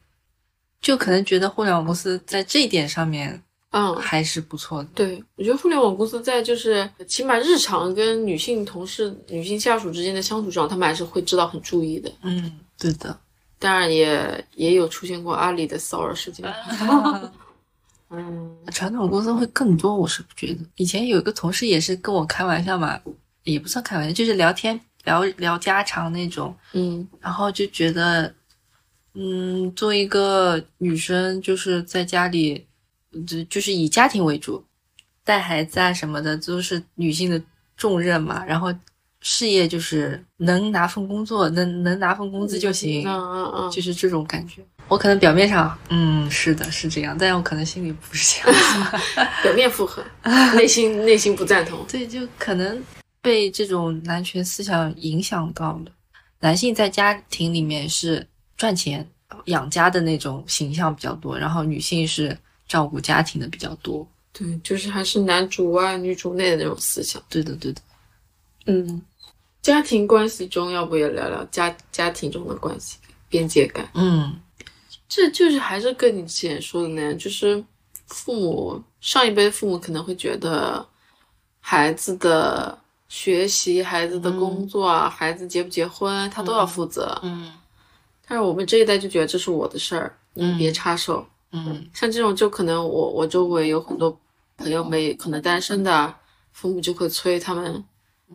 就可能觉得互联网公司在这一点上面嗯，还是不错的。对，我觉得互联网公司在就是起码日常跟女性同事、女性下属之间的相处上，他们还是会知道很注意的。嗯，对的。当然也也有出现过阿里的骚扰事件。(laughs) 嗯传统公司会更多，我是不觉得。以前有一个同事也是跟我开玩笑嘛，也不算开玩笑，就是聊天聊聊家常那种，嗯然后就觉得，嗯，做一个女生就是在家里，就就是以家庭为主，带孩子啊什么的都是女性的重任嘛，然后事业就是能拿份工作，能能拿份工资就行，嗯嗯嗯，就是这种感觉。我可能表面上，嗯，是的，是这样，但我可能心里不是这样子。(laughs) 表面附和，内心内心不赞同。(laughs) 对，就可能被这种男权思想影响到了。男性在家庭里面是赚钱养家的那种形象比较多，然后女性是照顾家庭的比较多。对，就是还是男主外女主内的那种思想。对的，对的。嗯，家庭关系中，要不也聊聊家家庭中的关系边界感？嗯这就是还是跟你之前说的那样，就是父母上一辈父母可能会觉得孩子的学习、孩子的工作啊、孩子结不结婚，他都要负责。嗯但是我们这一代就觉得这是我的事儿，你们别插手。嗯像这种就可能我我周围有很多朋友们可能单身的，父母就会催他们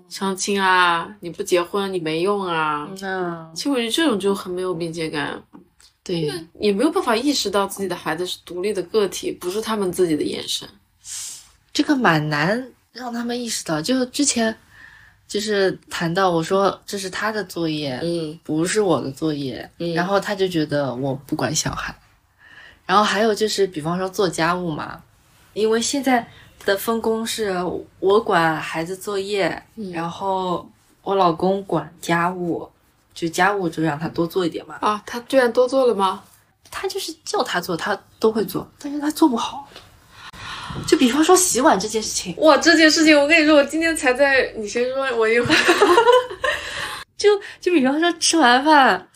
相亲啊，你不结婚你没用啊。那其实我觉得这种就很没有边界感，对，也没有办法意识到自己的孩子是独立的个体，不是他们自己的延伸。这个蛮难让他们意识到。就之前就是谈到我说这是他的作业，嗯不是我的作业，嗯然后他就觉得我不管小孩。然后还有就是，比方说做家务嘛，因为现在的分工是我管孩子作业，嗯然后我老公管家务，就家务就让他多做一点嘛。啊，他居然多做了吗？他就是叫他做，他都会做，但是他做不好。就比方说洗碗这件事情，哇，这件事情我跟你说，我今天才在，你先说，我一会儿。(laughs) (laughs) 就就比方说吃完饭，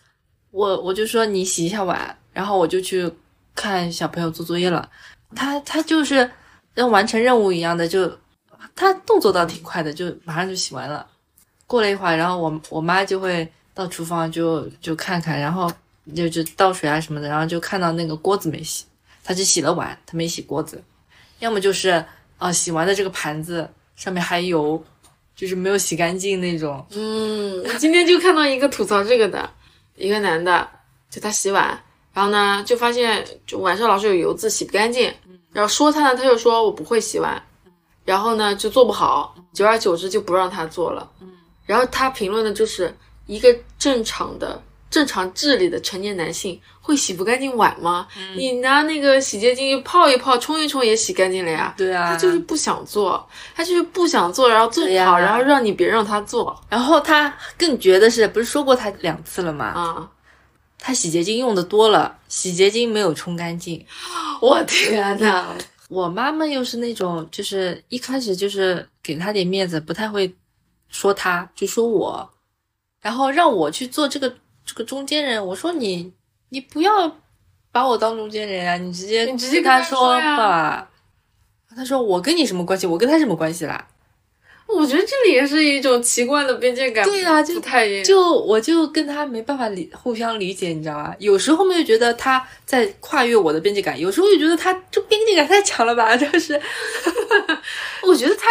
我我就说你洗一下碗，然后我就去看小朋友做作业了。他他就是像完成任务一样的，就他动作倒挺快的，就马上就洗完了。过了一会儿，然后我我妈就会到厨房就就看看，然后就就倒水啊什么的，然后就看到那个锅子没洗，他只洗了碗，他没洗锅子。要么就是啊，洗完的这个盘子上面还油，就是没有洗干净那种。嗯，我今天就看到一个吐槽这个的，一个男的，就他洗碗，然后呢就发现就晚上老是有油渍，洗不干净。然后说他呢，他就说我不会洗碗，然后呢就做不好，久而久之就不让他做了。然后他评论的就是一个正常的、正常智力的成年男性会洗不干净碗吗？你拿那个洗洁精泡一泡、冲一冲也洗干净了呀。对啊他就是不想做，他就是不想做，然后做不好，然后让你别让他做然后他更绝的是，不是说过他两次了吗？啊！他洗洁精用的多了，洗洁精没有冲干净。我天呐！我妈妈又是那种，就是一开始就是给他点面子，不太会说他，就说我，然后让我去做这个这个中间人。我说你你不要把我当中间人啊，你直接你直接跟他说吧。他说我跟你什么关系？我跟他什么关系啦？我觉得这里也是一种奇怪的边界感，对啊就不太。就我就跟他没办法理互相理解，你知道吧？有时候又觉得他在跨越我的边界感，有时候又觉得他这边界感太强了吧？(laughs) 就是 (laughs) 我觉得他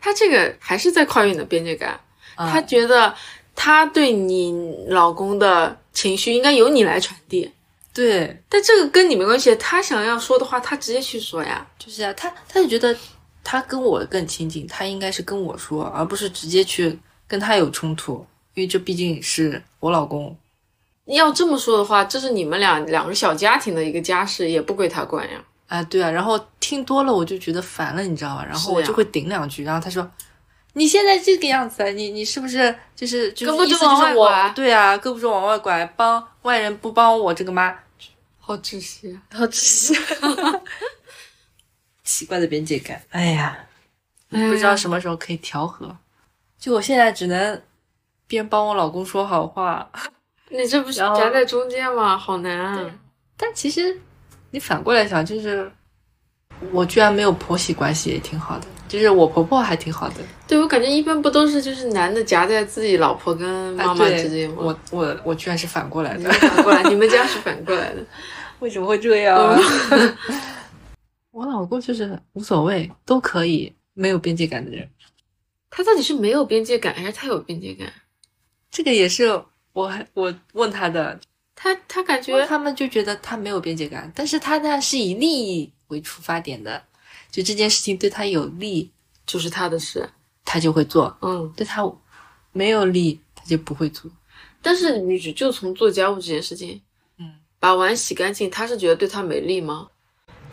他这个还是在跨越你的边界感，啊他觉得他对你老公的情绪应该由你来传递，对，但这个跟你没关系。他想要说的话，他直接去说呀。就是啊，他他就觉得他跟我更亲近，他应该是跟我说，而不是直接去跟他有冲突，因为这毕竟是我老公。要这么说的话，这是你们俩两个小家庭的一个家事，也不归他管呀。啊，对啊，然后听多了我就觉得烦了，你知道吧？然后我就会顶两句，然后他说：“你现在这个样子，你你是不是就是就是胳膊意就往外思就是我拐对啊，胳膊肘往外拐，帮外人不帮我这个妈，好窒息啊！好窒息，(laughs) 奇怪的边界感，哎呀，不知道什么时候可以调和。就我现在只能边帮我老公说好话，你这不是夹在中间吗？好难啊！但其实你反过来想，就是我居然没有婆媳关系，也挺好的。就是我婆婆还挺好的，对我感觉一般不都是就是男的夹在自己老婆跟妈妈之间吗？我我我居然是反过来的，反过来，你们家是反过来的。(laughs) 为什么会这样？我老公就是无所谓，都可以，没有边界感的人。他到底是没有边界感，还是他有边界感？这个也是我我问他的，他他感觉他们就觉得他没有边界感，但是他呢是以利益为出发点的，就这件事情对他有利，就是他的事。他就会做；嗯，对他没有利，他就不会做。但是你只就从做家务这件事情，嗯，把碗洗干净，他是觉得对他没利吗？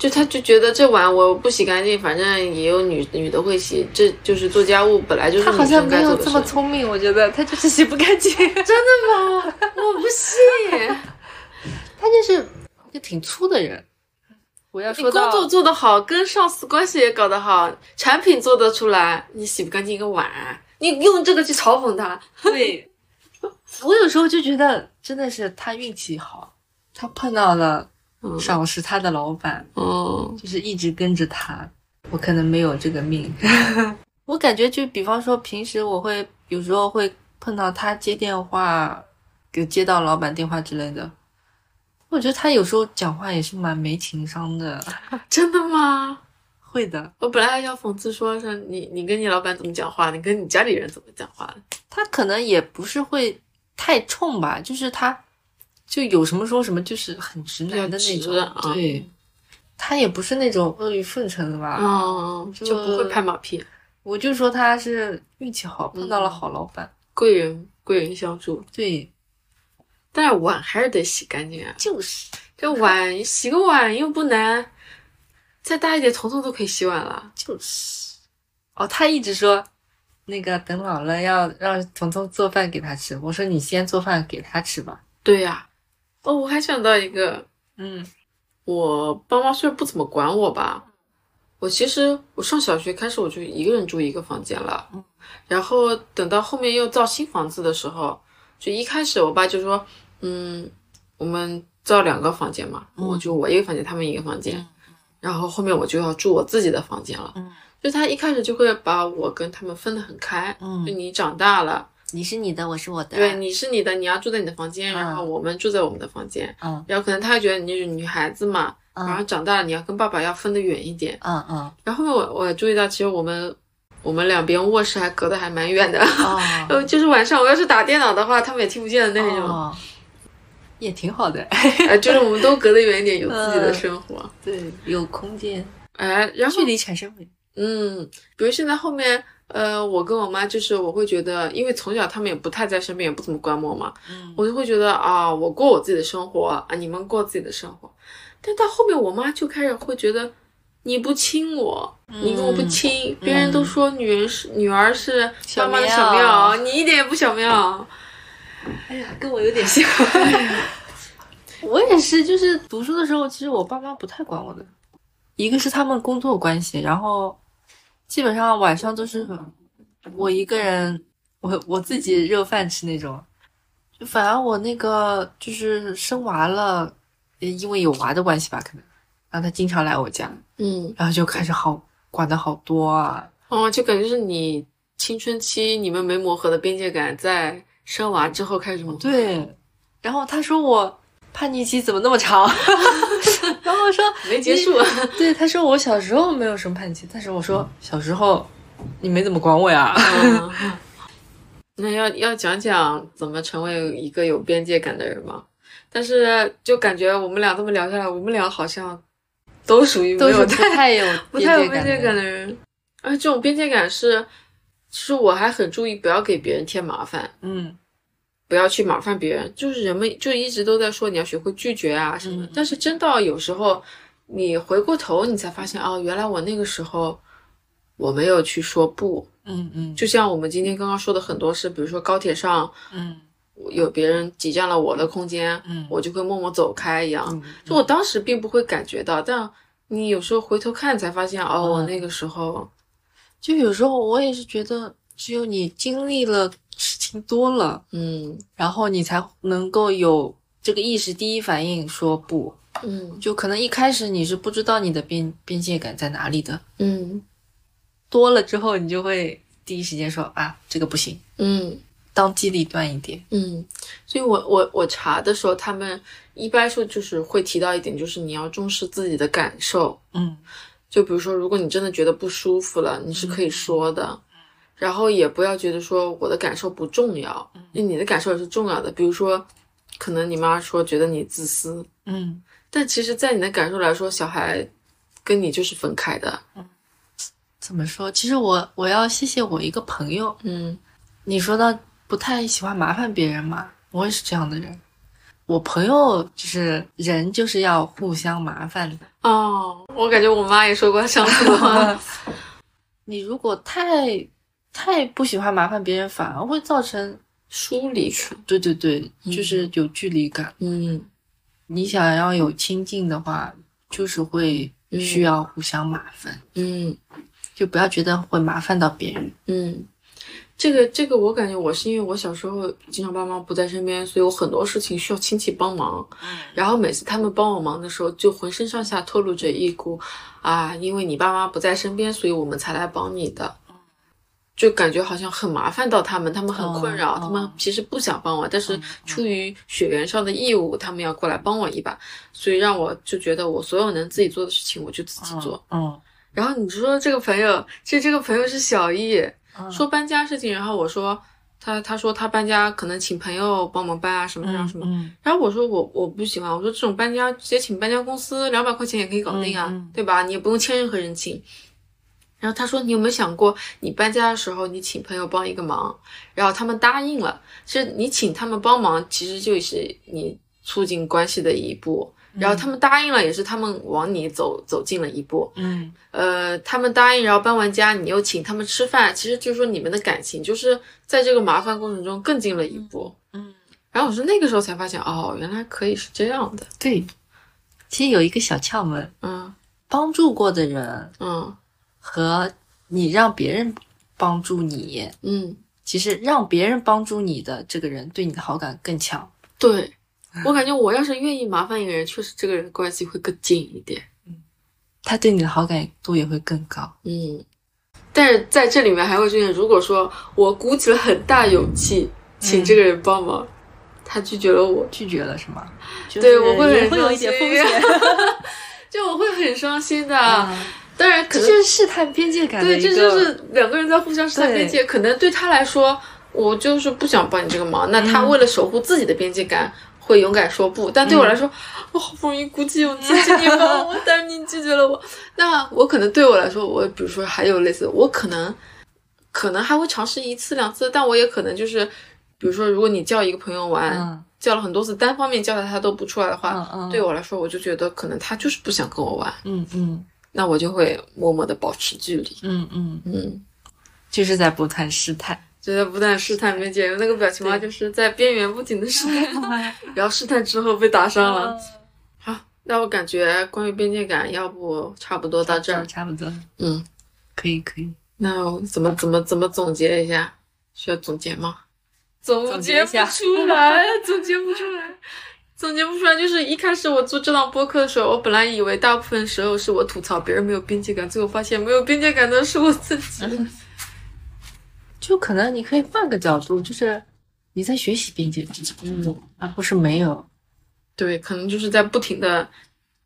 就他就觉得这碗我不洗干净，反正也有女女的会洗，这就是做家务本来就是女他好像生该做的没有这么。聪明，我觉得他就是洗不干净，(laughs) 真的吗？我不信。(laughs) 他就是一个挺粗的人。我要你说到工作做得好，跟上司关系也搞得好，产品做得出来，你洗不干净一个碗，你用这个去嘲讽他，对，(laughs) 我有时候就觉得真的是他运气好，他碰到了嗯赏识他的老板，嗯，就是一直跟着他。我可能没有这个命，(laughs) 我感觉就比方说平时我会有时候会碰到他接电话，给接到老板电话之类的。我觉得他有时候讲话也是蛮没情商的，(laughs) 真的吗？会的。我本来还想讽刺说，是你你跟你老板怎么讲话，你跟你家里人怎么讲话？他可能也不是会太冲吧，就是他就有什么说什么，就是很直男的那种。对，他也不是那种阿谀奉承的吧？嗯，就不会拍马屁，我就说他是运气好，碰到了好老板。贵人贵人相助。对，但是碗还是得洗干净啊，就是这碗洗个碗又不难，再大一点，彤彤都可以洗碗了。就是。哦，他一直说那个等老了要让彤彤做饭给他吃。我说你先做饭给他吃吧。对呀、哦，我还想到一个，嗯。我爸妈虽然不怎么管我吧，我其实我上小学开始我就一个人住一个房间了，嗯。然后等到后面又造新房子的时候，就一开始我爸就说，嗯，我们造两个房间嘛，嗯我就我一个房间，他们一个房间，然后后面我就要住我自己的房间了，嗯。就他一开始就会把我跟他们分得很开，就嗯，你长大了，你是你的，我是我的。对，你是你的，你要住在你的房间，然后我们住在我们的房间，嗯然后可能他会觉得你是女孩子嘛，然后长大了你要跟爸爸要分得远一点。嗯嗯，然后我我注意到，其实我们我们两边卧室还隔得还蛮远的，(laughs) 就是晚上我要是打电脑的话，他们也听不见的那种。哦，也挺好的。(laughs) 哎，就是我们都隔得远一点，有自己的生活。对，有空间，哎，然后距离产生美。嗯，比如现在后面，呃，我跟我妈就是我会觉得，因为从小他们也不太在身边，也不怎么管我嘛，嗯我就会觉得啊，我过我自己的生活啊，你们过自己的生活。但到后面，我妈就开始会觉得。你不亲我，你跟我不亲，别人都说女人是女儿是妈妈的小棉袄，你一点也不小喵。哎呀，跟我有点像。(laughs) 我也是，就是读书的时候，其实我爸妈不太管我的。一个是他们工作关系，然后基本上晚上都是我一个人，我我自己热饭吃那种。就反而我那个就是生娃了，呃因为有娃的关系吧，可能，然后他经常来我家，嗯，然后就开始好管的好多啊。哦，就感觉是你青春期你们没磨合的边界感，在生娃之后开始磨合。对，然后他说我叛逆期怎么那么长？(laughs) (laughs) 然后我说没结束。(laughs) 对，他说我小时候没有什么叛逆期，但是我说小时候你没怎么管我呀。嗯 (laughs) 那要要讲讲怎么成为一个有边界感的人吗？但是就感觉我们俩这么聊下来，我们俩好像都属于没都有太太有不太有边边界感的。的人。而这种边界感是，其实我还很注意不要给别人添麻烦，嗯不要去麻烦别人。就是人们就一直都在说你要学会拒绝啊什么的，嗯但是真到有时候你回过头，你才发现哦，原来我那个时候我没有去说不。嗯嗯，就像我们今天刚刚说的很多事，比如说高铁上嗯有别人挤占了我的空间，嗯我就会默默走开一样。嗯就我当时并不会感觉到，但你有时候回头看才发现，哦，嗯我那个时候，就有时候我也是觉得，只有你经历了事情多了，嗯。然后你才能够有这个意识，第一反应说不。嗯。就可能一开始你是不知道你的边边界感在哪里的，嗯。多了之后你就会第一时间说啊，这个不行，嗯。当机立断一点。嗯，所以我我我查的时候，他们一般说就是会提到一点，就是你要重视自己的感受。嗯。就比如说，如果你真的觉得不舒服了，你是可以说的，然后也不要觉得说我的感受不重要，因为你的感受也是重要的。比如说，可能你妈说觉得你自私，嗯，但其实，在你的感受来说，小孩跟你就是分开的。嗯怎么说？其实我我要谢谢我一个朋友，嗯你说到不太喜欢麻烦别人嘛，我也是这样的人。我朋友就是人就是要互相麻烦的。哦，我感觉我妈也说过相似的话。(laughs) 你如果太太不喜欢麻烦别人，反而会造成疏离感。对对对，就是有距离感。嗯你想要有亲近的话，就是会需要互相麻烦，嗯就不要觉得会麻烦到别人。嗯，这个这个，我感觉我是因为我小时候经常爸妈不在身边，所以我很多事情需要亲戚帮忙。然后每次他们帮我忙的时候，就浑身上下透露着一股啊，因为你爸妈不在身边，所以我们才来帮你的。就感觉好像很麻烦到他们，他们很困扰，哦他们其实不想帮我，但是出于血缘上的义务，他们要过来帮我一把，所以让我就觉得我所有能自己做的事情，我就自己做。嗯，然后你说这个朋友，其实这个朋友是小易，嗯说搬家事情，然后我说他他说他搬家可能请朋友帮忙搬啊什么什么什么，嗯然后我说我我不喜欢，我说这种搬家直接请搬家公司两百块钱也可以搞定啊，对吧？你也不用欠任何人情。然后他说：“你有没有想过，你搬家的时候，你请朋友帮一个忙，然后他们答应了，其实你请他们帮忙，其实就是你促进关系的一步。然后他们答应了，也是他们往你走走近了一步。嗯呃，他们答应，然后搬完家，你又请他们吃饭，其实就是说你们的感情就是在这个麻烦过程中更近了一步。嗯，然后我是那个时候才发现，哦，原来可以是这样的。对。其实有一个小窍门，嗯帮助过的人嗯和你让别人帮助你，嗯，其实让别人帮助你的这个人对你的好感更强。对，我感觉我要是愿意麻烦一个人，确实这个人关系会更近一点。嗯他对你的好感度也会更高。嗯，但是在这里面还会出现，如果说我鼓起了很大勇气请这个人帮忙，他拒绝了我，拒绝了是吗？对我会很也会有一点伤心风险。(laughs) 就我会很伤心的。嗯当然，可能这就是试探边界感对，这就是两个人在互相试探边界。可能对他来说，我就是不想帮你这个忙，那他为了守护自己的边界感，会勇敢说不。但对我来说，我好不容易鼓起勇气请你帮我，但是你拒绝了我，(laughs) 那我可能对我来说，我比如说还有类似，我可能可能还会尝试一次两次，但我也可能就是，比如说，如果你叫一个朋友玩。嗯。叫了很多次，单方面叫他他都不出来的话，嗯嗯。对我来说，我就觉得可能他就是不想跟我玩，嗯嗯那我就会默默的保持距离。嗯嗯，嗯，就是在不断试探。就在不断试探边界，那个表情包就是在边缘不停的试探，(laughs) 然后试探之后被打伤了。好，那我感觉关于边界感，要不差不多到这儿。差不多，嗯，可以可以。那我怎么怎么怎么总结一下？需要总结吗？总结不出来，总结不出来，总结不出来。就是一开始我做这档播客的时候，我本来以为大部分时候是我吐槽别人没有边界感，最后发现没有边界感的是我自己。(laughs) 就可能你可以换个角度，就是你在学习边界感，嗯，而不是没有。对，可能就是在不停的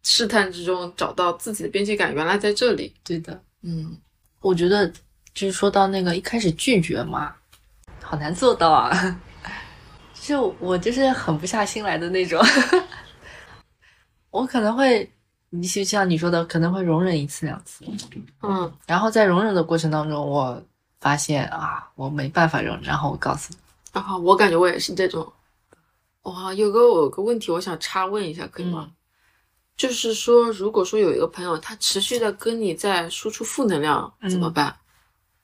试探之中找到自己的边界感，原来在这里。对的，嗯，我觉得就是说到那个一开始拒绝嘛，好难做到啊。就我就是狠不下心来的那种，(laughs) 我可能会，你就像你说的，可能会容忍一次两次，嗯，然后在容忍的过程当中，我发现啊，我没办法容忍，然后我告诉你，然后我感觉我也是这种。哇，有个我有个问题，我想插问一下，可以吗？就是说，如果说有一个朋友，他持续的跟你在输出负能量，怎么办？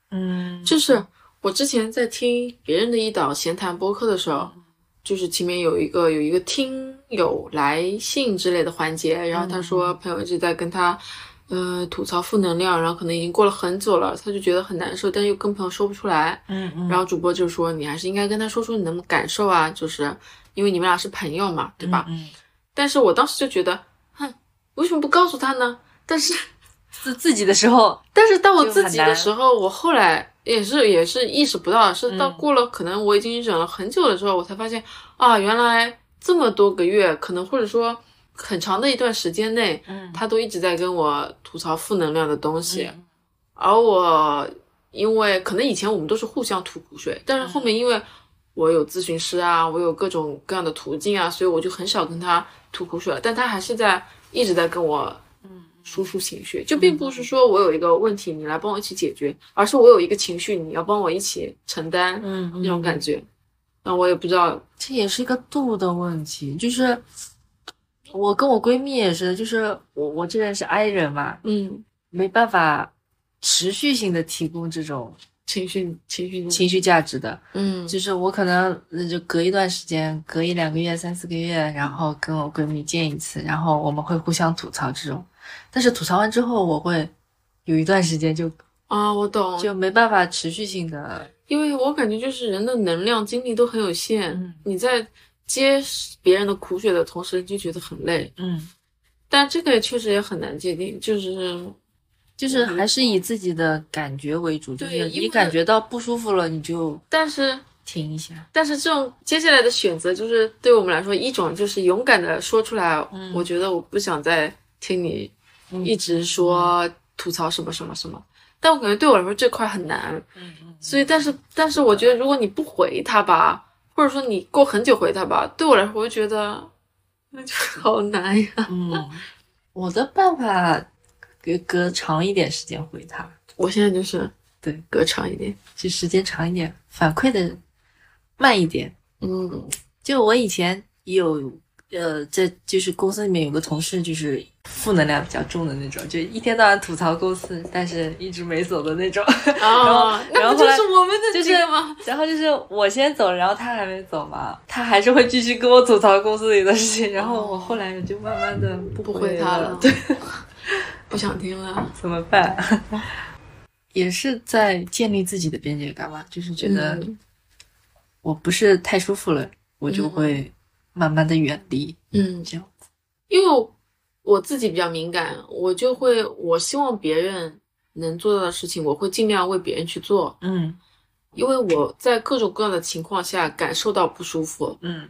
嗯，就是我之前在听别人的一档闲谈播客的时候，就是前面有一个有一个听友来信之类的环节，然后他说朋友一直在跟他，呃，吐槽负能量，然后可能已经过了很久了，他就觉得很难受，但又跟朋友说不出来。嗯嗯，然后主播就说你还是应该跟他说说你的感受啊，就是因为你们俩是朋友嘛，对吧？嗯，但是我当时就觉得，哼，为什么不告诉他呢？但是自自己的时候，但是当我自己的时候，我后来也是也是意识不到，是到嗯。过了可能我已经忍了很久的时候，我才发现啊，原来这么多个月，可能或者说很长的一段时间内，嗯，他都一直在跟我吐槽负能量的东西，嗯。而我因为可能以前我们都是互相吐苦水，但是后面因为我有咨询师啊，我有各种各样的途径啊，所以我就很少跟他吐苦水了，但他还是在一直在跟我输出情绪，就并不是说我有一个问题你来帮我一起解决，而是我有一个情绪你要帮我一起承担嗯，那种感觉。那我也不知道，这也是一个度的问题，就是我跟我闺蜜也是，就是我我这人是 I 人嘛，嗯，没办法持续性的提供这种情绪情绪情绪价值的，嗯。就是我可能那就隔一段时间，隔一两个月、三四个月，然后跟我闺蜜见一次，然后我们会互相吐槽这种，但是吐槽完之后，我会有一段时间就啊，我懂，就没办法持续性的，因为我感觉就是人的能量精力都很有限，嗯你在接别人的苦水的同时，你就觉得很累。嗯，但这个确实也很难界定，就是就是还是以自己的感觉为主，就是你感觉到不舒服了，你就但是停一下。但是这种接下来的选择，就是对我们来说，一种就是勇敢的说出来，嗯我觉得我不想再听你一直说吐槽什么什么什么。但我感觉对我来说这块很难，嗯嗯所以但是但是我觉得如果你不回他吧，或者说你过很久回他吧，对我来说我就觉得那就好难呀。嗯，我的办法隔隔长一点时间回他，我现在就是对，隔长一点，就时间长一点，反馈的慢一点。嗯。就我以前有呃，在就是公司里面有个同事，就是负能量比较重的那种，就一天到晚吐槽公司，但是一直没走的那种。(laughs) 啊，那不就然后后来是我们的就是吗？(laughs) 然后就是我先走，然后他还没走嘛，他还是会继续跟我吐槽公司里的事情，然后我后来就慢慢的不不回回他了，对，不想听了。(laughs) 怎么办？也是在建立自己的边界感吧，就是觉得嗯我不是太舒服了，我就会慢慢的远离，嗯，这样。因为我自己比较敏感，我就会我希望别人能做到的事情，我会尽量为别人去做，嗯。因为我在各种各样的情况下感受到不舒服，嗯。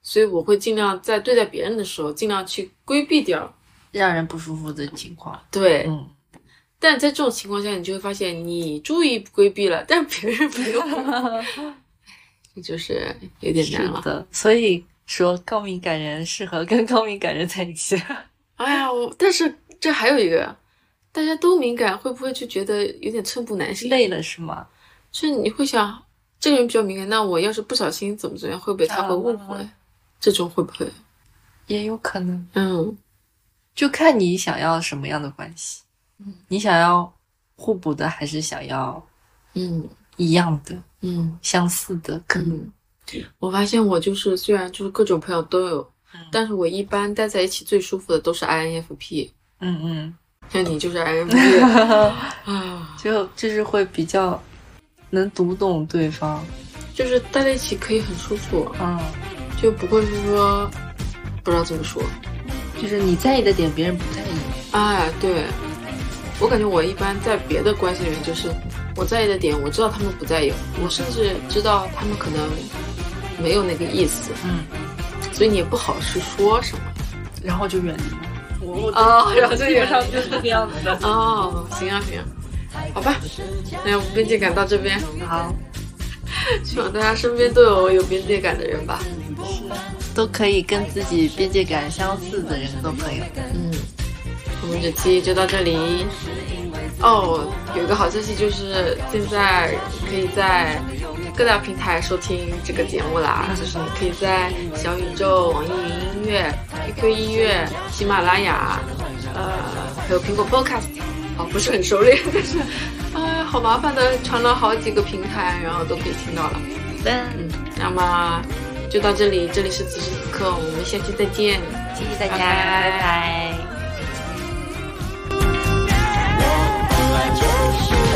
所以我会尽量在对待别人的时候，尽量去规避掉。让人不舒服的情况。对，嗯，但在这种情况下，你就会发现你注意规避了，但别人没有，这 (laughs) 就是有点难了。所以说高敏感人适合跟高敏感人在一起。哎呀，我但是这还有一个，大家都敏感，会不会就觉得有点寸步难行？累了是吗？就是你会想，这个人比较敏感，那我要是不小心怎么怎么样，会不会他会误会？啊这种会不会？也有可能，嗯就看你想要什么样的关系。嗯，你想要互补的，还是想要嗯一样的、嗯相似的？可能。嗯。我发现我就是虽然就是各种朋友都有，嗯但是我一般待在一起最舒服的都是 INFP，嗯嗯，像你就是 INFP (laughs) 啊，就就是会比较能读懂对方。就是待在一起可以很舒服，嗯，就不会是说不知道怎么说。就是你在意的点，别人不在意。哎，对，我感觉我一般在别的关系里面，就是我在意的点，我知道他们不在意，我甚至知道他们可能没有那个意思，嗯，所以你也不好是说什么。然后就远离。我哦然后就基本上就是这个样子的。哦，行啊行啊，好吧，那我们边界感到这边，好，希望大家身边都有有边界感的人吧。都可以跟自己边界感相似的人做朋友。嗯，我们这期就到这里。哦，有一个好消息就是现在可以在各大平台收听这个节目啦，就是你可以在小宇宙、网易云音乐、QQ 音乐、喜马拉雅，呃，还有苹果 Podcast。哦，不是很熟练，(laughs) 但是，哎，好麻烦的，传了好几个平台，然后都可以听到了。嗯，那么就到这里，这里是此时此刻，我们下期再见。谢谢大家，拜拜拜拜 Just